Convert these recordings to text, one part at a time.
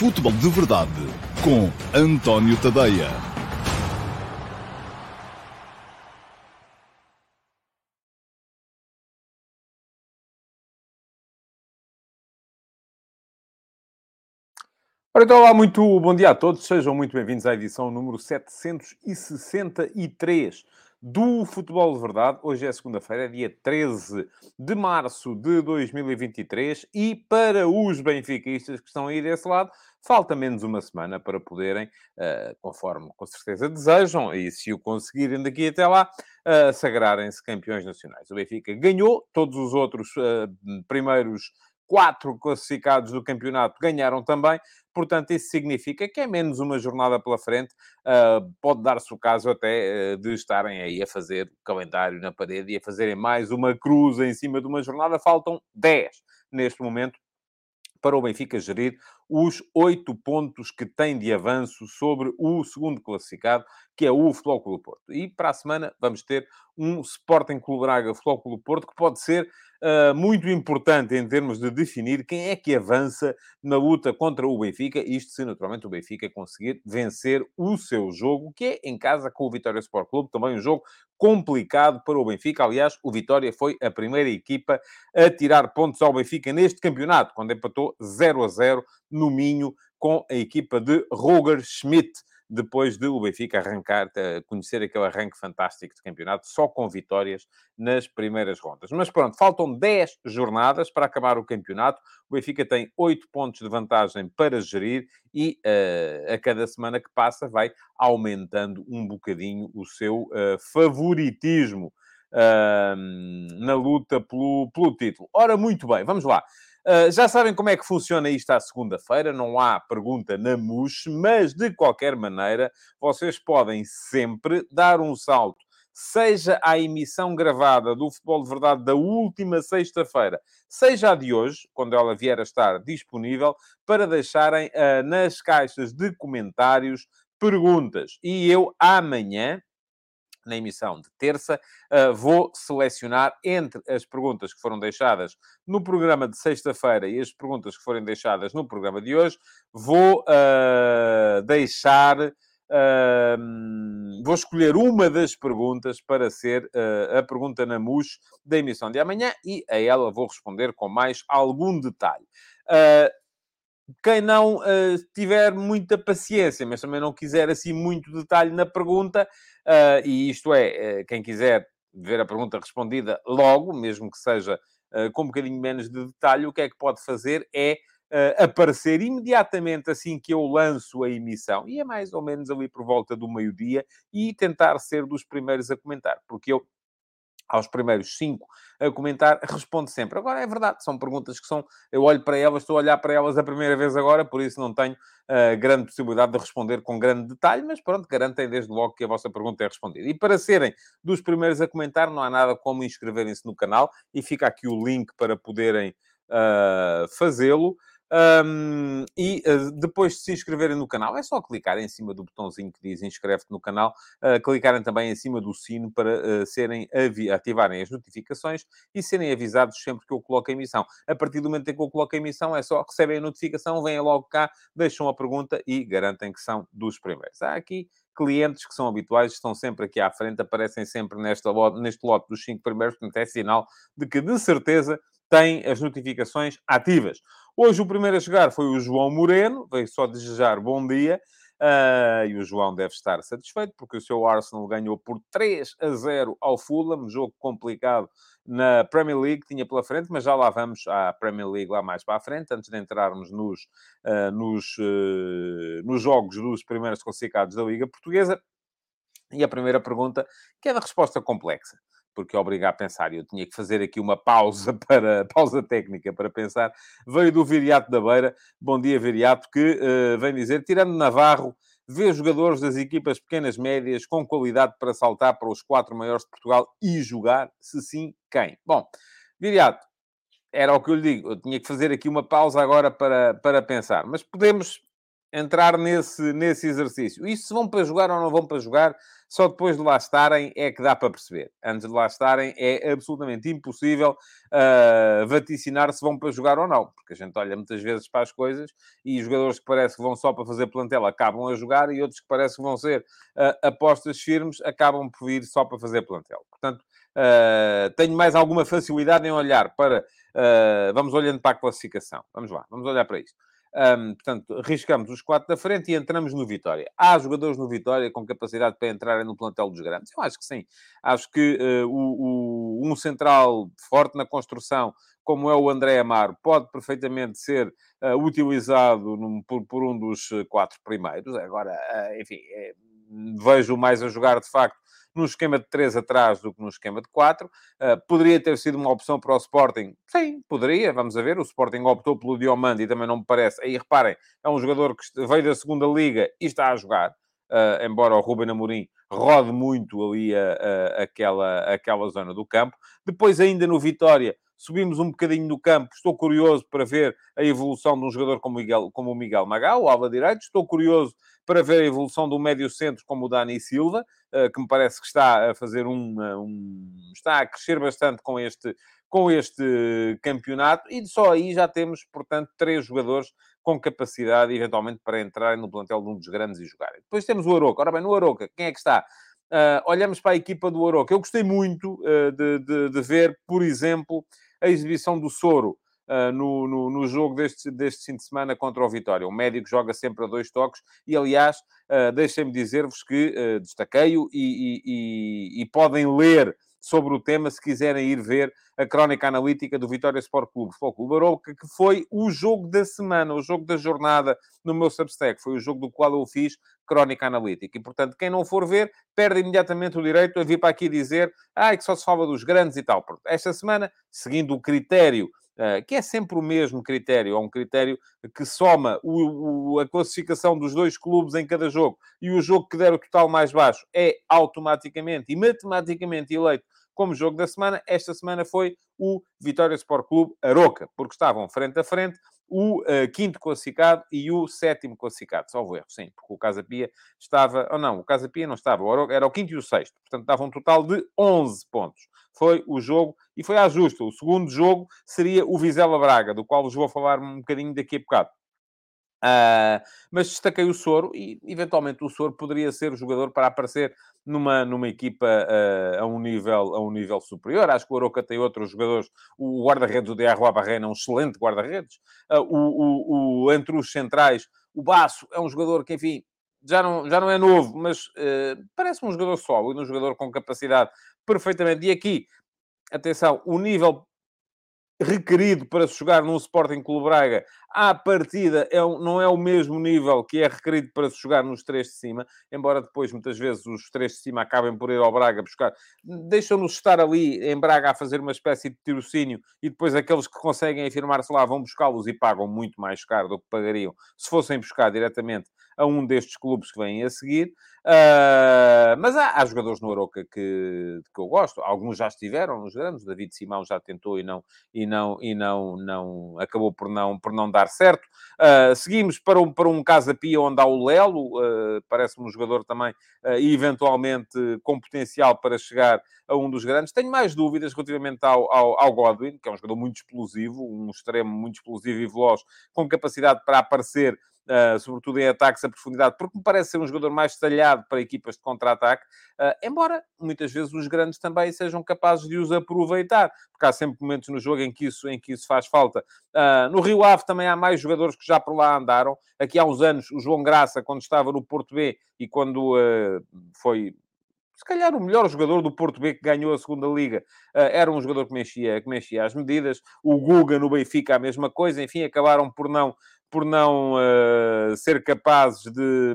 Futebol de Verdade com António Tadeia. Ora, então, olá, muito bom dia a todos. Sejam muito bem-vindos à edição número 763 do Futebol de Verdade. Hoje é segunda-feira, dia 13 de março de 2023 e para os benfiquistas que estão aí desse lado, falta menos uma semana para poderem, uh, conforme com certeza desejam, e se o conseguirem daqui até lá, uh, sagrarem-se campeões nacionais. O Benfica ganhou, todos os outros uh, primeiros quatro classificados do campeonato ganharam também, portanto, isso significa que é menos uma jornada pela frente. Uh, pode dar-se o caso até uh, de estarem aí a fazer calendário na parede e a fazerem mais uma cruz em cima de uma jornada. Faltam 10 neste momento para o Benfica gerir os oito pontos que tem de avanço sobre o segundo classificado, que é o Futebol Clube Porto. E para a semana vamos ter um Sporting Clube Braga Futebol Clube Porto, que pode ser uh, muito importante em termos de definir quem é que avança na luta contra o Benfica, isto se naturalmente o Benfica conseguir vencer o seu jogo, que é em casa com o Vitória Sport Clube, também um jogo complicado para o Benfica. Aliás, o Vitória foi a primeira equipa a tirar pontos ao Benfica neste campeonato, quando empatou 0 a 0 no Minho com a equipa de Roger Schmidt depois de o Benfica arrancar, conhecer aquele arranque fantástico de campeonato, só com vitórias nas primeiras rondas. Mas pronto, faltam 10 jornadas para acabar o campeonato. O Benfica tem 8 pontos de vantagem para gerir e uh, a cada semana que passa vai aumentando um bocadinho o seu uh, favoritismo uh, na luta pelo, pelo título. Ora, muito bem, vamos lá. Uh, já sabem como é que funciona isto à segunda-feira, não há pergunta na MUS, mas de qualquer maneira, vocês podem sempre dar um salto, seja à emissão gravada do Futebol de Verdade da última sexta-feira, seja a de hoje, quando ela vier a estar disponível, para deixarem uh, nas caixas de comentários perguntas. E eu amanhã, na emissão de terça, uh, vou selecionar entre as perguntas que foram deixadas no programa de sexta-feira e as perguntas que forem deixadas no programa de hoje, vou uh, deixar. Uh, vou escolher uma das perguntas para ser uh, a pergunta na MUS da emissão de amanhã e a ela vou responder com mais algum detalhe. Uh, quem não uh, tiver muita paciência, mas também não quiser assim muito detalhe na pergunta, uh, e isto é, uh, quem quiser ver a pergunta respondida logo, mesmo que seja com um bocadinho menos de detalhe, o que é que pode fazer é aparecer imediatamente assim que eu lanço a emissão, e é mais ou menos ali por volta do meio-dia, e tentar ser dos primeiros a comentar, porque eu aos primeiros cinco a comentar, responde sempre. Agora, é verdade, são perguntas que são... Eu olho para elas, estou a olhar para elas a primeira vez agora, por isso não tenho uh, grande possibilidade de responder com grande detalhe, mas pronto, garantem desde logo que a vossa pergunta é respondida. E para serem dos primeiros a comentar, não há nada como inscreverem-se no canal, e fica aqui o link para poderem uh, fazê-lo. Um, e uh, depois de se inscreverem no canal, é só clicar em cima do botãozinho que diz inscreve-te no canal, uh, clicarem também em cima do sino para uh, serem ativarem as notificações e serem avisados sempre que eu coloco a emissão. A partir do momento em que eu coloco a emissão, é só recebem a notificação, vêm logo cá, deixam a pergunta e garantem que são dos primeiros. Há aqui clientes que são habituais, estão sempre aqui à frente, aparecem sempre nesta, neste lote dos cinco primeiros, portanto é sinal de que, de certeza, têm as notificações ativas. Hoje o primeiro a chegar foi o João Moreno, veio só desejar bom dia. Uh, e o João deve estar satisfeito, porque o seu Arsenal ganhou por 3 a 0 ao Fulham, jogo complicado na Premier League, tinha pela frente, mas já lá vamos à Premier League lá mais para a frente, antes de entrarmos nos, uh, nos, uh, nos jogos dos primeiros classificados da Liga Portuguesa. E a primeira pergunta, que é da resposta complexa porque obriga a pensar. Eu tinha que fazer aqui uma pausa para pausa técnica para pensar. Veio do Viriato da Beira. Bom dia, Viriato, que uh, vem dizer, tirando Navarro, vê jogadores das equipas pequenas médias com qualidade para saltar para os quatro maiores de Portugal e jogar? Se sim, quem? Bom, Viriato, era o que eu lhe digo. Eu tinha que fazer aqui uma pausa agora para, para pensar. Mas podemos entrar nesse, nesse exercício. E se vão para jogar ou não vão para jogar, só depois de lá estarem é que dá para perceber. Antes de lá estarem é absolutamente impossível uh, vaticinar se vão para jogar ou não. Porque a gente olha muitas vezes para as coisas e jogadores que parece que vão só para fazer plantel acabam a jogar e outros que parece que vão ser uh, apostas firmes acabam por vir só para fazer plantel. Portanto, uh, tenho mais alguma facilidade em olhar para... vamos olhando para a classificação. Vamos lá, vamos olhar para isto. Um, portanto, riscamos os quatro da frente e entramos no Vitória. Há jogadores no Vitória com capacidade para entrarem no plantel dos grandes? Eu acho que sim. Acho que uh, o, o, um central forte na construção, como é o André Amaro, pode perfeitamente ser uh, utilizado num, por, por, um dos quatro primeiros. Agora, uh, enfim, é, vejo mais a jogar de facto num esquema de 3 atrás do que num esquema de 4. Uh, ah, poderia ter sido uma opção para o Sporting? Sim, poderia. Vamos a ver. O Sporting optou pelo Diomande e também não me parece. Aí reparem, é um jogador que veio da segunda liga e está a jogar. Uh, embora o Ruben Amorim rode muito ali a, a, aquela, aquela zona do campo. Depois, ainda no Vitória, subimos um bocadinho no campo. Estou curioso para ver a evolução de um jogador como, Miguel, como o Miguel Magal, o Alva Direito. Estou curioso para ver a evolução do médio centro como o Dani Silva, eh, que me parece que está a fazer um, um, está a crescer bastante com este, com este campeonato, e só aí já temos, portanto, três jogadores com capacidade, eventualmente, para entrarem no plantel de um dos grandes e jogarem. Depois temos o Aroca. Ora bem, no Aroca, quem é que está? Uh, olhamos para a equipa do Aroca. Eu gostei muito uh, de, de, de, ver, por exemplo, a exibição do Soro uh, no, no, no, jogo deste, deste fim de semana contra o Vitória. O médico joga sempre a dois toques e, aliás, uh, deixem-me dizer-vos que uh, destaquei-o e, e, e, podem ler sobre o tema se quiserem ir ver a crónica analítica do Vitória Sport Clube, Futebol Clube Arouca, que foi o jogo da semana, o jogo da jornada no meu Substack. Foi o jogo do qual eu fiz crónica analítica. E, portanto, quem não for ver, perde imediatamente o direito a vir para aqui dizer ah, que só se fala dos grandes e tal. Esta semana, seguindo o critério que é sempre o mesmo critério, é um critério que soma o, o, a classificação dos dois clubes em cada jogo e o jogo que der o total mais baixo é automaticamente e matematicamente eleito como jogo da semana. Esta semana foi o Vitória Sport Clube Aroca, porque estavam frente a frente o uh, quinto classificado e o sétimo classificado. Salvo erro, sim, porque o Casa Pia estava... Ou não, o Casa Pia não estava, era o quinto e o sexto. Portanto, dava um total de 11 pontos. Foi o jogo, e foi à justa. O segundo jogo seria o Vizela Braga, do qual vos vou falar um bocadinho daqui a bocado. Uh, mas destaquei o Soro e, eventualmente, o Soro poderia ser o jogador para aparecer numa, numa equipa uh, a, um nível, a um nível superior. Acho que o Aroca tem outros jogadores. O guarda-redes do Diarroa Barreira é um excelente guarda-redes. Uh, o, o, o, entre os centrais, o Baço é um jogador que, enfim, já não, já não é novo, mas parece um jogador sólido, um jogador com capacidade perfeitamente. E aqui, atenção, o nível requerido para se jogar num Sporting Clube Braga, à partida é não é o mesmo nível que é requerido para se jogar nos três de cima, embora depois, muitas vezes, os três de cima acabem por ir ao Braga buscar. Deixam-nos estar ali em Braga a fazer uma espécie de tirocínio e depois aqueles que conseguem afirmar-se lá vão buscá-los e pagam muito mais caro do que pagariam se fossem buscar diretamente a um destes clubes que vêm a seguir. Uh, mas há, há, jogadores no Aroca que, que eu gosto. Alguns já estiveram nos grandes. David Simão já tentou e não e não e não não acabou por não por não dar certo. Uh, seguimos para um para um Casa Pia onde há o Lelo. Uh, Parece-me um jogador também e eventualmente com potencial para chegar a um dos grandes. Tenho mais dúvidas relativamente ao, ao, ao Godwin, que é um jogador muito explosivo, um extremo muito explosivo e veloz, com capacidade para aparecer uh, sobretudo em ataques a profundidade, porque me parece ser um jogador mais talhado para equipas de contra-ataque, uh, embora muitas vezes os grandes também sejam capazes de os aproveitar, porque há sempre momentos no jogo em que isso, em que isso faz falta. Uh, no Rio Ave também há mais jogadores que já por lá andaram. Aqui há uns anos, o João Graça, quando estava no Porto B e quando foi se calhar o melhor jogador do Porto B que ganhou a segunda liga era um jogador que mexia, que mexia as medidas. O Guga no Benfica a mesma coisa. Enfim, acabaram por não por não uh, ser capazes de,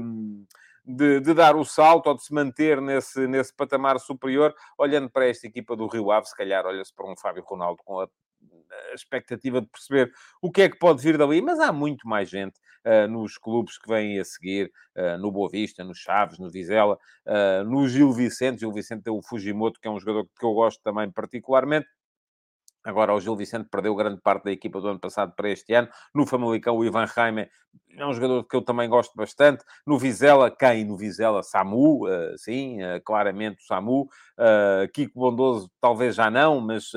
de, de, dar o salto ou de se manter nesse, nesse patamar superior, olhando para esta equipa do Rio Ave, se calhar olha-se para um Fábio Ronaldo com a, a, expectativa de perceber o que é que pode vir dali, mas há muito mais gente uh, nos clubes que vêm a seguir, uh, no Boa Vista, no Chaves, no Vizela, no Gil Vicente, Gil Vicente é o Fujimoto, que é um jogador que eu gosto também particularmente, Agora, o Gil Vicente perdeu grande parte da equipa do ano passado para este ano. No Famalicão, o Ivan Raime é um jogador que eu também gosto bastante. No Vizela, quem? No Vizela, Samu, uh, sim, uh, claramente o Samu. Uh, Kiko Bondoso, talvez já não, mas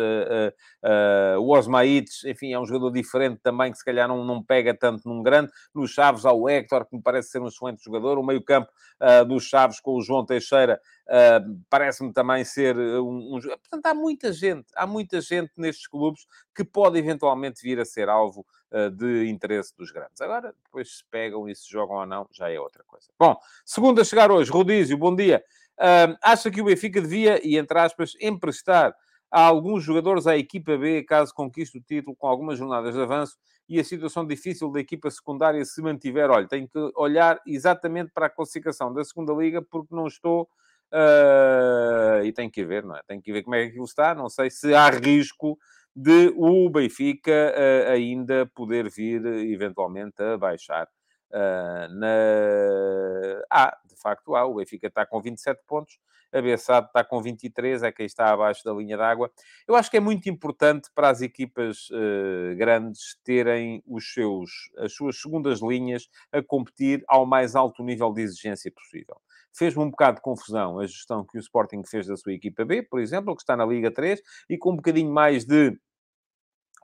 o Osmaites, enfim, é um jogador diferente também, que se calhar não, não pega tanto num grande. No Chaves, há o Héctor, que me parece ser um excelente jogador. O meio-campo dos Chaves com o João Teixeira parece-me também ser um, um... Portanto, há muita gente, há muita gente nestes clubes que pode eventualmente vir a ser alvo uh, de interesse dos grandes. Agora, depois se pegam e se jogam ou não, já é outra coisa. Bom, segundo a chegar hoje, Rodízio, bom dia. Uh, acha que o Benfica devia, e entre aspas, emprestar a alguns jogadores à equipa B, caso conquiste o título, com algumas jornadas de avanço, e a situação difícil da equipa secundária se mantiver. Olha, tenho que olhar exatamente para a classificação da segunda liga, porque não estou. Uh, e tenho que ver, não é? Tenho que ver como é que aquilo está. Não sei se há risco de o Benfica uh, ainda poder vir eventualmente a baixar. Uh, na... Ah, de facto há. O Benfica está com 27 pontos, a Bessade está com 23, é quem está abaixo da linha d'água. Eu acho que é muito importante para as equipas uh, grandes terem os seus, as suas segundas linhas a competir ao mais alto nível de exigência possível. Fez-me um bocado de confusão a gestão que o Sporting fez da sua equipa B, por exemplo, que está na Liga 3, e com um bocadinho mais de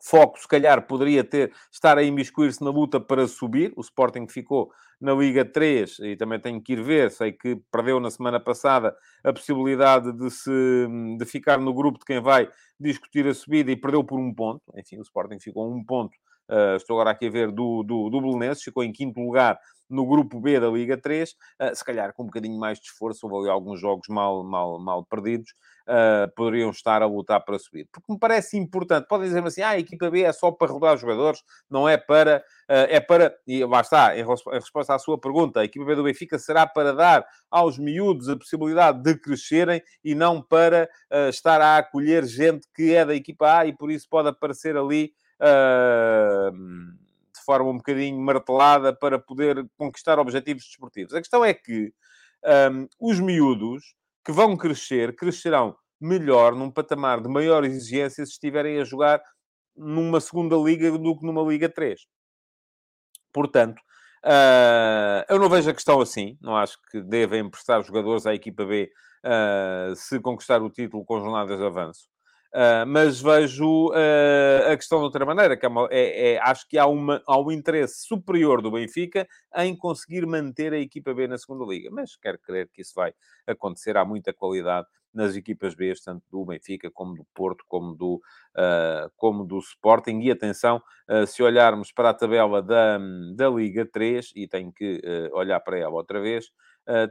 foco, se calhar, poderia ter, estar a imiscuir-se na luta para subir. O Sporting ficou na Liga 3 e também tenho que ir ver. Sei que perdeu na semana passada a possibilidade de, se, de ficar no grupo de quem vai discutir a subida e perdeu por um ponto. Enfim, o Sporting ficou um ponto. Uh, estou agora aqui a ver do, do, do Belenenses, ficou em quinto lugar no grupo B da Liga 3, uh, ah, se calhar com um bocadinho mais de esforço, houve ali alguns jogos mal, mal, mal perdidos, uh, poderiam estar a lutar para subir. Porque me parece importante. Podem dizer-me assim, ah, a equipa B é só para rodar jogadores, não é para... Uh, é para... E lá está, em, resposta à sua pergunta, a equipa B do Benfica será para dar aos miúdos a possibilidade de crescerem e não para estar a acolher gente que é da equipa A e por isso pode aparecer ali... de forma um bocadinho martelada para poder conquistar objetivos desportivos. A questão é que os miúdos que vão crescer, crescerão melhor, num patamar de maior exigência, se estiverem a jogar numa segunda liga do que numa Liga 3. Portanto, uh, eu não vejo a questão assim. Não acho que devem emprestar jogadores à equipa B uh, se conquistar o título com jornadas de avanço. Uh, mas vejo uh, a questão de outra maneira, que é, uma, é, é acho que há, uma, há um interesse superior do Benfica em conseguir manter a equipa B na segunda liga. Mas quero crer que isso vai acontecer. Há muita qualidade nas equipas B, tanto do Benfica como do Porto, como do, uh, como do Sporting. E atenção, se olharmos para a tabela da, da Liga 3, e tenho que olhar para ela outra vez,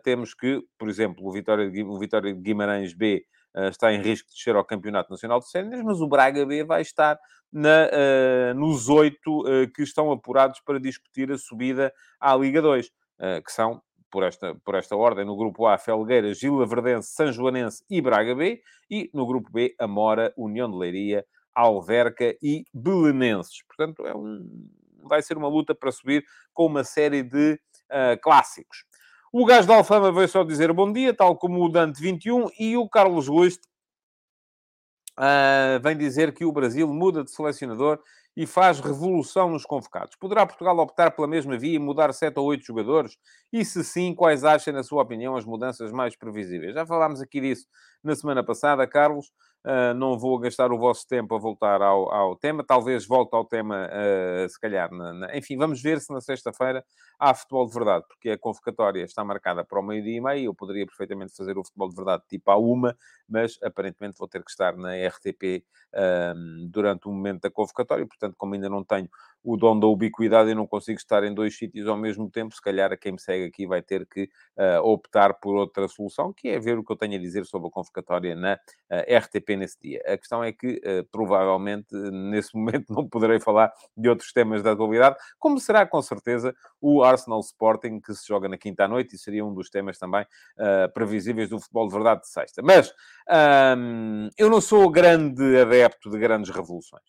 temos que, por exemplo, o Vitória, o Vitória de Guimarães B está em risco de descer ao Campeonato Nacional de Séniores, mas o Braga B vai estar na, uh, nos oito uh, que estão apurados para discutir a subida à Liga 2, que são, por esta, por esta ordem, no grupo A, Felgueiras, Gila Verdense, São Joanense e Braga B, e no grupo B, Amora, União de Leiria, Alverca e Belenenses. Portanto, é um, vai ser uma luta para subir com uma série de clássicos. O gajo da Alfama veio só dizer bom dia, tal como o Dante 21, e o Carlos Luís uh, vem dizer que o Brasil muda de selecionador e faz revolução nos convocados. Poderá Portugal optar pela mesma via e mudar 7 ou 8 jogadores? E se sim, quais acham, na sua opinião, as mudanças mais previsíveis? Já falámos aqui disso na semana passada, Carlos. Uh, não vou gastar o vosso tempo a voltar ao, ao tema. Talvez volte ao tema, uh, se calhar. Na, na... Enfim, vamos ver se na sexta-feira há futebol de verdade, porque a convocatória está marcada para o meio-dia e meio. Eu poderia perfeitamente fazer o futebol de verdade tipo à uma, mas aparentemente vou ter que estar na RTP uh, durante o momento da convocatória. Portanto, como ainda não tenho o dom da ubiquidade e não consigo estar em dois sítios ao mesmo tempo, se calhar quem me segue aqui vai ter que uh, optar por outra solução, que é ver o que eu tenho a dizer sobre a convocatória na uh, RTP nesse dia. A questão é que, uh, provavelmente, nesse momento não poderei falar de outros temas da atualidade, como será com certeza o Arsenal Sporting, que se joga na quinta à noite, e seria um dos temas também previsíveis do futebol de verdade de sexta. Mas um, eu não sou grande adepto de grandes revoluções.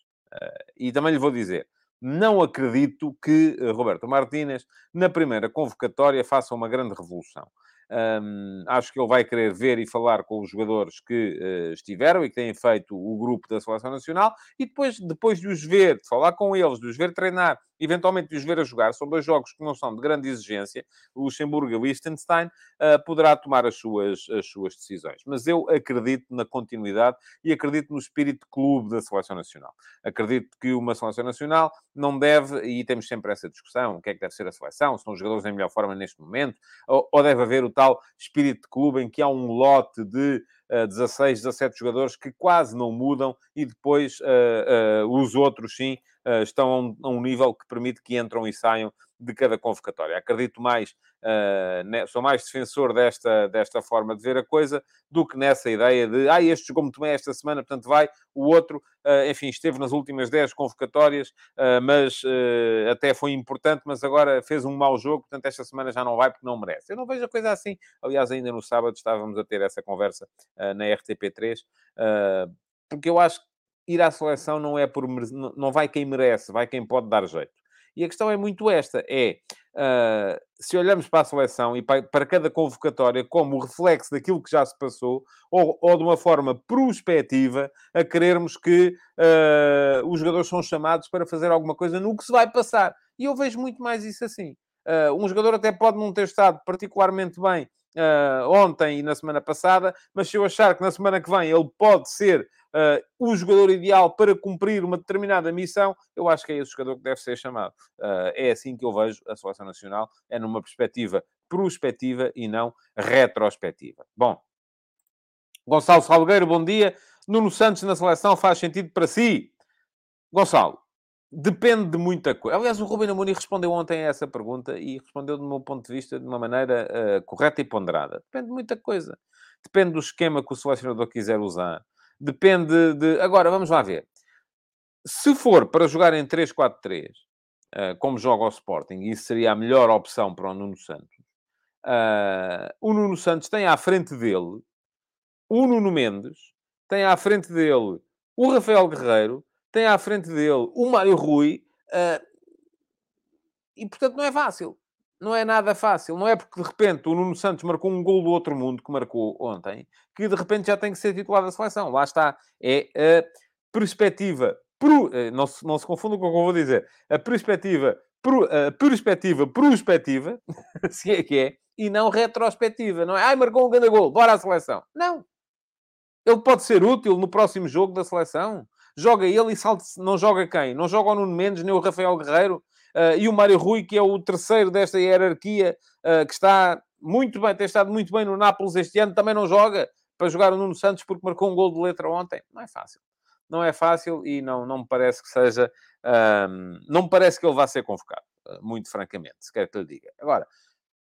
e também lhe vou dizer, não acredito que eh, Roberto Martínez, na primeira convocatória, faça uma grande revolução. Um, acho que ele vai querer ver e falar com os jogadores que uh, estiveram e que têm feito o grupo da Seleção Nacional e depois, depois de os ver, de falar com eles, de os ver treinar, eventualmente de os ver a jogar, são dois jogos que não são de grande exigência, o Luxemburgo e o Liechtenstein, uh, poderá tomar as suas, as suas decisões. Mas eu acredito na continuidade e acredito no espírito de clube da Seleção Nacional. Acredito que uma Seleção Nacional não deve, e temos sempre essa discussão, o que é que deve ser a seleção, são os jogadores em melhor forma neste momento, ou, ou deve haver o tal espírito de clube em que há um lote de uh, 16, 17 jogadores que quase não mudam e depois uh, uh, os outros, sim, estão a um, a um, nível que permite que entram e saiam de cada convocatória. Acredito mais, uh, sou mais defensor desta, desta forma de ver a coisa do que nessa ideia de, ah, este jogou muito bem esta semana, portanto vai, o outro, uh, enfim, esteve nas últimas 10 convocatórias, uh, mas até foi importante, mas agora fez um mau jogo, portanto esta semana já não vai porque não merece. Eu não vejo a coisa assim. Aliás, ainda no sábado estávamos a ter essa conversa na RTP3, porque eu acho que ir à seleção não é por não vai quem merece, vai quem pode dar jeito. E a questão é muito esta: é uh, se olhamos para a seleção e para, para, cada convocatória como reflexo daquilo que já se passou, ou, ou de uma forma prospectiva, a querermos que uh, os jogadores são chamados para fazer alguma coisa no que se vai passar. E eu vejo muito mais isso assim. Uh, um jogador até pode não ter estado particularmente bem uh, ontem e na semana passada, mas se eu achar que na semana que vem ele pode ser uh, o jogador ideal para cumprir uma determinada missão, eu acho que é esse jogador que deve ser chamado. Uh, é assim que eu vejo a seleção nacional, é numa perspectiva prospectiva e não retrospectiva. Bom, Gonçalo Salgueiro, bom dia. Nuno Santos na seleção faz sentido para si? Gonçalo, Depende de muita coisa. Aliás, o Rubem Amorim respondeu ontem a essa pergunta e respondeu, do meu ponto de vista, de uma maneira uh, correta e ponderada. Depende de muita coisa. Depende do esquema que o selecionador quiser usar. Depende de... Agora, vamos lá ver. Se for para jogar em 3-4-3, uh, eh, como joga o Sporting, isso seria a melhor opção para o Nuno Santos. Uh, o Nuno Santos tem à frente dele o Nuno Mendes, tem à frente dele o Rafael Guerreiro, tem à frente dele o Mário Rui, uh, e portanto não é fácil. Não é nada fácil. Não é porque de repente o Nuno Santos marcou um gol do outro mundo que marcou ontem, que de repente já tem que ser titular da seleção. Lá está. É a perspectiva. Pro, eh, não, se, não se confunda com o que eu vou dizer. A perspectiva. Pro, a perspectiva prospectiva, se é que é, e não retrospectiva. Não é, ai, marcou um grande gol, bora à seleção. Não. Ele pode ser útil no próximo jogo da seleção joga ele e salta não joga quem? Não joga o Nuno Mendes, nem o Rafael Guerreiro e o Mário Rui, que é o terceiro desta hierarquia, uh, que está muito bem, tem estado muito bem no Nápoles este ano, também não joga para jogar o Nuno Santos porque marcou um gol de letra ontem. Não é fácil. Não é fácil e não, não me parece que seja... Um, não me parece que ele vá ser convocado, muito francamente, se quer que lhe diga. Agora,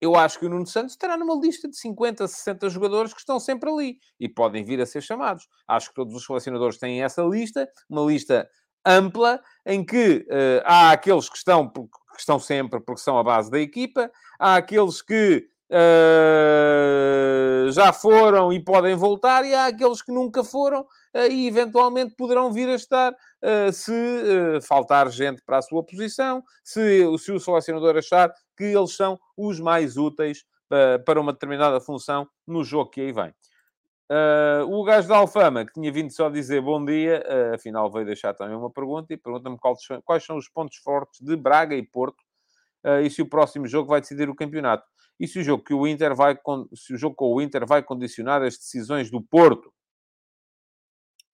eu acho que o Nuno Santos estará numa lista de 50, 60 jogadores que estão sempre ali e podem vir a ser chamados. Acho que todos os selecionadores têm essa lista, uma lista ampla, em que uh, há aqueles que estão, que estão sempre porque são a base da equipa, há aqueles que uh, já foram e podem voltar, e há aqueles que nunca foram uh, e eventualmente poderão vir a estar se faltar gente para a sua posição, se, se o selecionador achar que eles são os mais úteis para uma determinada função no jogo que aí vem. Uh, o gajo da Alfama, que tinha vindo só dizer bom dia, uh, afinal veio deixar também uma pergunta e pergunta-me quais, são os pontos fortes de Braga e Porto uh, e se o próximo jogo vai decidir o campeonato. E se o jogo, que o Inter vai, se o jogo com o Inter vai condicionar as decisões do Porto?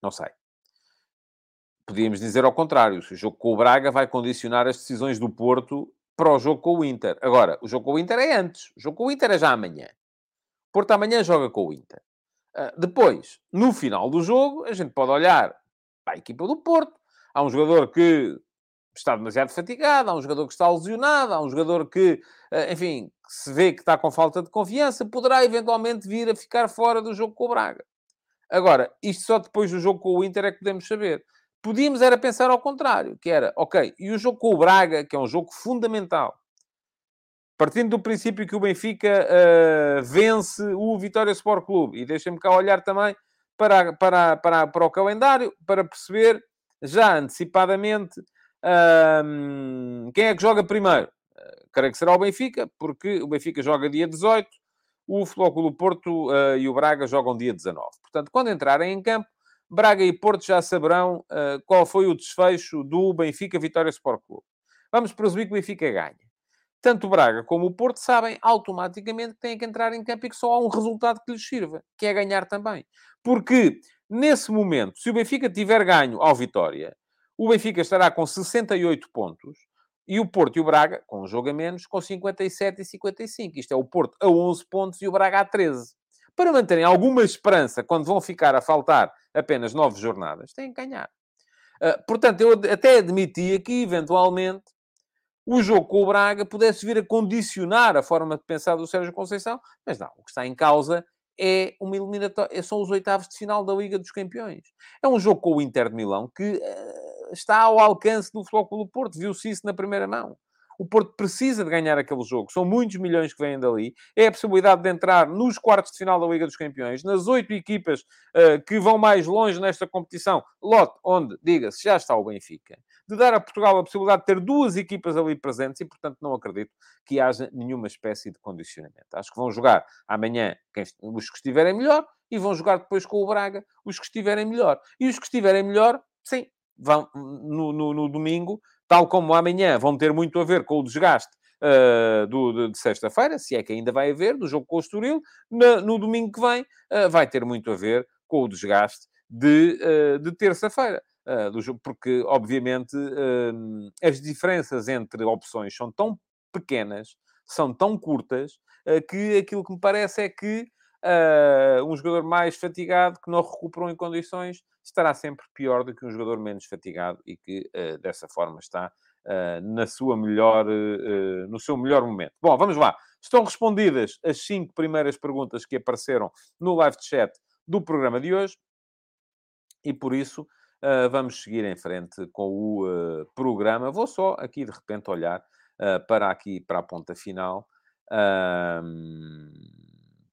Não sei. Podíamos dizer ao contrário. Se o jogo com o Braga vai condicionar as decisões do Porto para o jogo com o Inter. Agora, o jogo com o Inter é antes. O jogo com o Inter é já amanhã. Porto amanhã joga com o Inter. Uh, depois, no final do jogo, a gente pode olhar para a equipa do Porto. Há um jogador que está demasiado fatigado, há um jogador que está lesionado, há um jogador que, uh, enfim, que se vê que está com falta de confiança, poderá eventualmente vir a ficar fora do jogo com o Braga. Agora, isto só depois do jogo com o Inter é que podemos saber. Podíamos era pensar ao contrário, que era, ok, e o jogo com o Braga, que é um jogo fundamental, partindo do princípio que o Benfica uh, vence o Vitória Sport Clube, e deixem-me cá olhar também para, para, para, para o calendário, para perceber já antecipadamente uh, quem é que joga primeiro. Uh, creio que será o Benfica, porque o Benfica joga dia 18, o Flóculo Porto uh, e o Braga jogam dia 19. Portanto, quando entrarem em campo, Braga e Porto já saberão qual foi o desfecho do Benfica Vitória Sport Clube. Vamos presumir que o Benfica ganha. Tanto o Braga como o Porto sabem automaticamente que têm que entrar em campo e que só há um resultado que lhes sirva, que é ganhar também. Porque, nesse momento, se o Benfica tiver ganho ao Vitória, o Benfica estará com 68 pontos e o Porto e o Braga, com um jogo a menos, com 57 e 55. Isto é o Porto a 11 pontos e o Braga a 13. Para manterem alguma esperança quando vão ficar a faltar apenas 9 jornadas, têm que ganhar. Uh, portanto, eu até admitia que, eventualmente, o jogo com o Braga pudesse vir a condicionar a forma de pensar do Sérgio Conceição, mas não, o que está em causa é uma eliminatória, são os oitavos de final da Liga dos Campeões. É um jogo com o Inter de Milão que uh, está ao alcance do Flóculo Porto, viu-se isso na primeira mão. O Porto precisa de ganhar aquele jogo. São muitos milhões que vêm dali. É a possibilidade de entrar nos quartos de final da Liga dos Campeões, nas oito equipas uh, que vão mais longe nesta competição. Lote onde, diga-se, já está o Benfica. De dar a Portugal a possibilidade de ter duas equipas ali presentes e, portanto, não acredito que haja nenhuma espécie de condicionamento. Acho que vão jogar amanhã quem, os que estiverem melhor e vão jogar depois com o Braga os que estiverem melhor. E os que estiverem melhor, sim, vão no, no, no domingo tal como amanhã vão ter muito a ver com o desgaste uh, do, de, de sexta-feira, se é que ainda vai haver, do jogo com o Estoril, no, no domingo que vem uh, vai ter muito a ver com o desgaste de, uh, de terça-feira. do porque, obviamente, as diferenças entre opções são tão pequenas, são tão curtas, que aquilo que me parece é que um jogador mais fatigado, que não recuperou em condições, estará sempre pior do que um jogador menos fatigado e que, uh, dessa forma, está uh, na sua melhor, uh, no seu melhor momento. Bom, vamos lá. Estão respondidas as cinco primeiras perguntas que apareceram no live chat do programa de hoje e, por isso, vamos seguir em frente com o programa. Vou só aqui, de repente, olhar para aqui, para a ponta final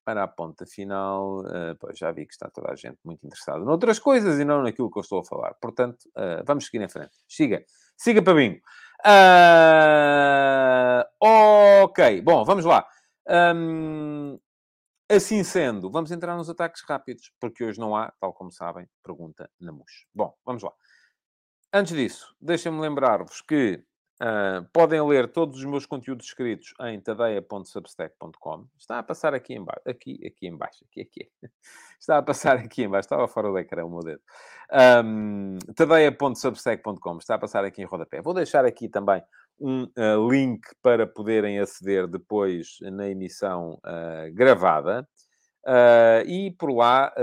para a ponta final, uh, já vi que está toda a gente muito interessada noutras coisas e não naquilo que eu estou a falar. Portanto, uh, vamos seguir em frente. Siga. Siga para bingo. Uh, ok. Bom, vamos lá. Um, assim sendo, vamos entrar nos ataques rápidos, porque hoje não há, tal como sabem, pergunta na MUS. Bom, vamos lá. Antes disso, deixem-me lembrar-vos que Uh, podem ler todos os meus conteúdos escritos em tadeia.substack.com. Está a passar aqui embaixo. Aqui, aqui embaixo. Aqui, aqui. Está a passar aqui embaixo. Estava fora do ecrã o meu dedo. Um, tadeia.substack.com. Está a passar aqui em rodapé. Vou deixar aqui também um uh, link para poderem aceder depois na emissão uh, gravada. e por lá,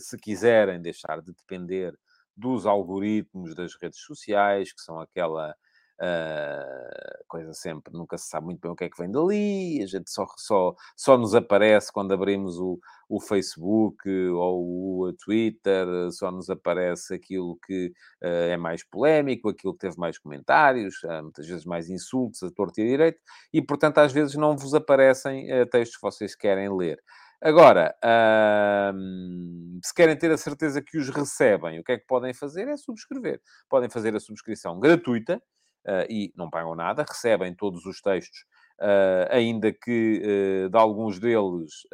se quiserem deixar de depender dos algoritmos das redes sociais, que são aquela Uh, coisa sempre, nunca se sabe muito bem o que é que vem dali, a gente só, só, só nos aparece quando abrimos o, o Facebook ou o Twitter, só nos aparece aquilo que uh, é mais polémico, aquilo que teve mais comentários, uh, muitas vezes mais insultos a torto e a direito, e portanto às vezes não vos aparecem textos que vocês querem ler. Agora, se querem ter a certeza que os recebem, o que é que podem fazer? É subscrever. Podem fazer a subscrição gratuita, e não pagam nada, recebem todos os textos, uh, ainda que uh, de alguns deles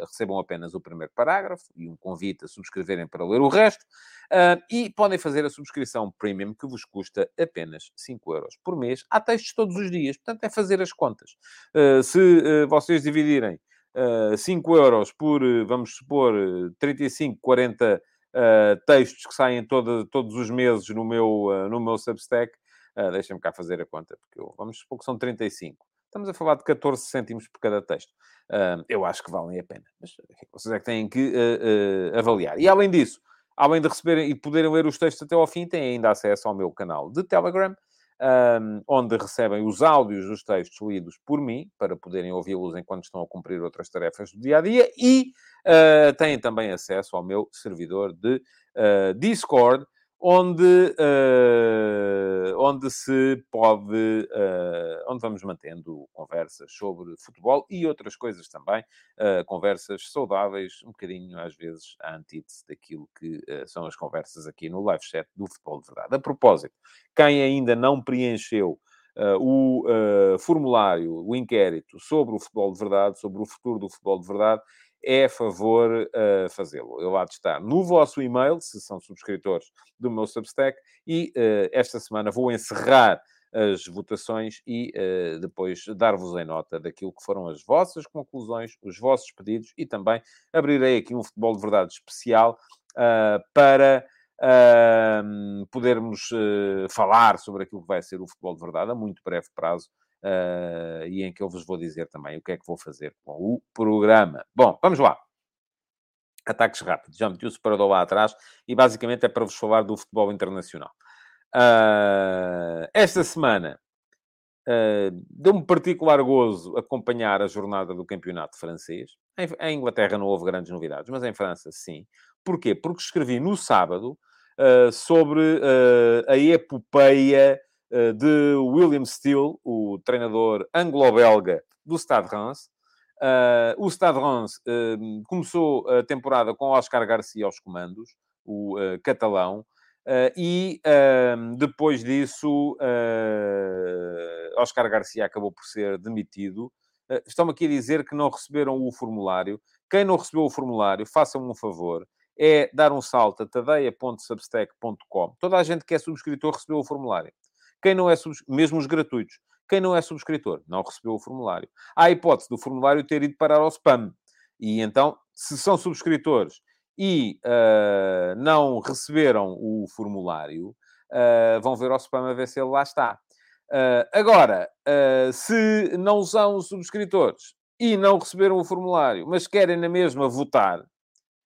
recebam apenas o primeiro parágrafo e um convite a subscreverem para ler o resto. e podem fazer a subscrição premium, que vos custa apenas 5 euros por mês. Há textos todos os dias, portanto é fazer as contas. se vocês dividirem uh, 5 euros por, vamos supor, 35, 40 uh, textos que saem todo, todos os meses no meu, uh, no meu Substack, Uh, Deixem-me cá fazer a conta, porque eu, vamos supor que são 35. Estamos a falar de 14 cêntimos por cada texto. Uh, eu acho que valem a pena. Mas vocês é que têm que uh, avaliar. E além disso, além de receberem e poderem ler os textos até ao fim, têm ainda acesso ao meu canal de Telegram, um, onde recebem os áudios dos textos lidos por mim, para poderem ouvi-los enquanto estão a cumprir outras tarefas do dia a dia, e uh, têm também acesso ao meu servidor de uh, Discord, onde, uh, onde se pode, uh, onde vamos mantendo conversas sobre futebol e outras coisas também, uh, conversas saudáveis, um bocadinho às vezes à antítese daquilo que são as conversas aqui no live chat do Futebol de Verdade. A propósito, quem ainda não preencheu o formulário, o inquérito sobre o futebol de verdade, sobre o futuro do futebol de verdade, é favor uh, fazê-lo. Eu lá estar no vosso e-mail, se são subscritores do meu Substack, e uh, esta semana vou encerrar as votações e uh, depois dar-vos em nota daquilo que foram as vossas conclusões, os vossos pedidos e também abrirei aqui um futebol de verdade especial para uh, podermos falar sobre aquilo que vai ser o futebol de verdade a muito breve prazo. E em que eu vos vou dizer também o que é que vou fazer com o programa. Bom, vamos lá ataques rápidos. Já meti o separador lá atrás e basicamente é para vos falar do futebol internacional. Uh, esta semana uh, deu-me particular gozo acompanhar a jornada do campeonato francês. Em, em, Inglaterra não houve grandes novidades, mas em França sim. Porquê? Porque escrevi no sábado uh, sobre a epopeia de William Steele, o treinador anglo-belga do Stade Reims. o Stade Reims começou a temporada com Oscar Garcia aos comandos, o catalão, e depois disso, Oscar Garcia acabou por ser demitido. Uh, Estão-me aqui a dizer que não receberam o formulário. Quem não recebeu o formulário, façam um favor, é dar um salto a tadeia.substack.com. Toda a gente que é subscritor recebeu o formulário. Quem não é mesmo os gratuitos, quem não é subscritor, não recebeu o formulário. Há a hipótese do formulário ter ido parar ao spam. E então, se são subscritores e uh, não receberam o formulário, uh, vão ver ao spam a ver se ele lá está. Uh, agora, se não são subscritores e não receberam o formulário, mas querem na mesma votar,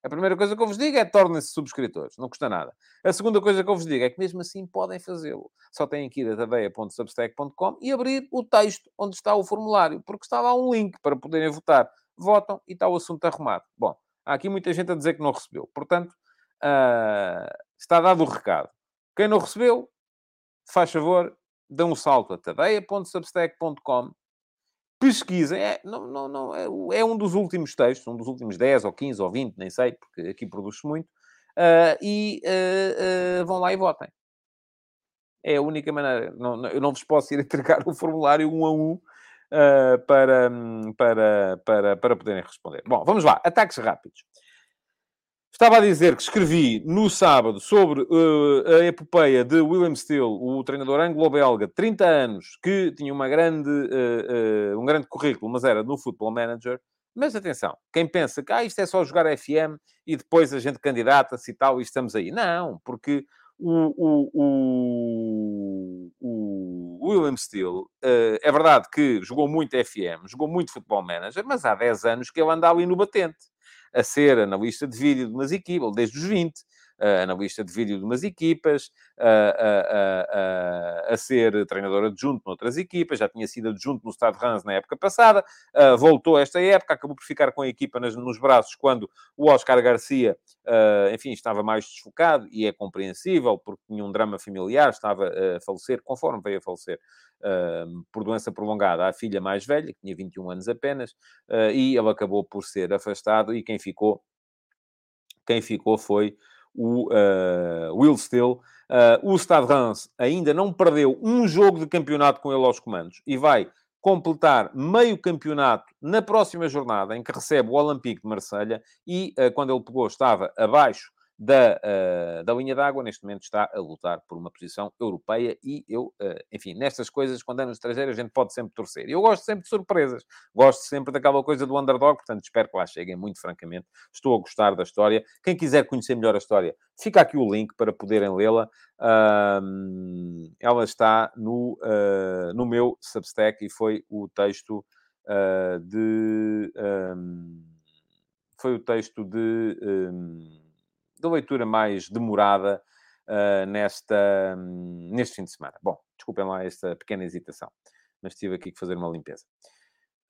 a primeira coisa que eu vos digo é tornem-se subscritores, não custa nada. A segunda coisa que eu vos digo é que mesmo assim podem fazê-lo. Só têm que ir a tadeia.substack.com e abrir o texto onde está o formulário, porque está lá um link para poderem votar. Votam e está o assunto arrumado. Bom, Há aqui muita gente a dizer que não recebeu. Portanto, uh, está dado o recado. Quem não recebeu, faz favor, dê um salto a tadeia.substack.com, pesquisem. É, não, não, não, é, é, um dos últimos textos, um dos últimos 10 ou 15 ou 20, nem sei, porque aqui produz-se muito, uh, e uh, vão lá e votem. É a única maneira. Não, eu não vos posso ir entregar o formulário um a um uh, para, para, para, para poderem responder. Bom, vamos lá. Ataques rápidos. Estava a dizer que escrevi no sábado sobre uh, a epopeia de William Steele, o treinador anglo-belga, 30 anos, que tinha uma grande, uh, uh, um grande currículo, mas era no Football Manager. Mas atenção, quem pensa que ah, isto é só jogar FM e depois a gente candidata-se e tal e estamos aí. Não, porque o, o, o, o William Steele, é verdade que jogou muito FM, jogou muito Futebol Manager, mas há 10 anos que ele anda ali no batente, a ser analista de vídeo de umas equipas, desde os 20 uh, analista de vídeo de umas equipas, a, a, a, ser treinador adjunto noutras equipas, já tinha sido adjunto no Stade Reims na época passada, uh, voltou esta época, acabou por ficar com a equipa nas, nos braços quando o Oscar Garcia, uh, enfim, estava mais desfocado, e é compreensível, porque tinha um drama familiar, estava a falecer, conforme veio a falecer, por doença prolongada à filha mais velha, que tinha 21 anos apenas, e ele acabou por ser afastado e quem ficou, quem ficou foi o uh, Will Steele. Uh, o Stade Reims ainda não perdeu um jogo de campeonato com ele aos comandos e vai completar meio campeonato na próxima jornada, em que recebe o Olympique de Marselha e, uh, quando ele pegou, estava abaixo da, uh, da linha d'água, neste momento está a lutar por uma posição europeia e eu, uh, enfim, nestas coisas, quando no estrangeiro, a gente pode sempre torcer. Eu gosto sempre de surpresas, gosto sempre daquela coisa do underdog, portanto, espero que lá cheguem, muito francamente. Estou a gostar da história. Quem quiser conhecer melhor a história, fica aqui o link para poderem lê-la. Uh, ela está no, uh, no meu Substack e foi o texto de. Um, foi o texto de. Um, da leitura mais demorada uh, nesta, um, neste fim de semana. Bom, desculpem lá esta pequena hesitação, mas tive aqui que fazer uma limpeza.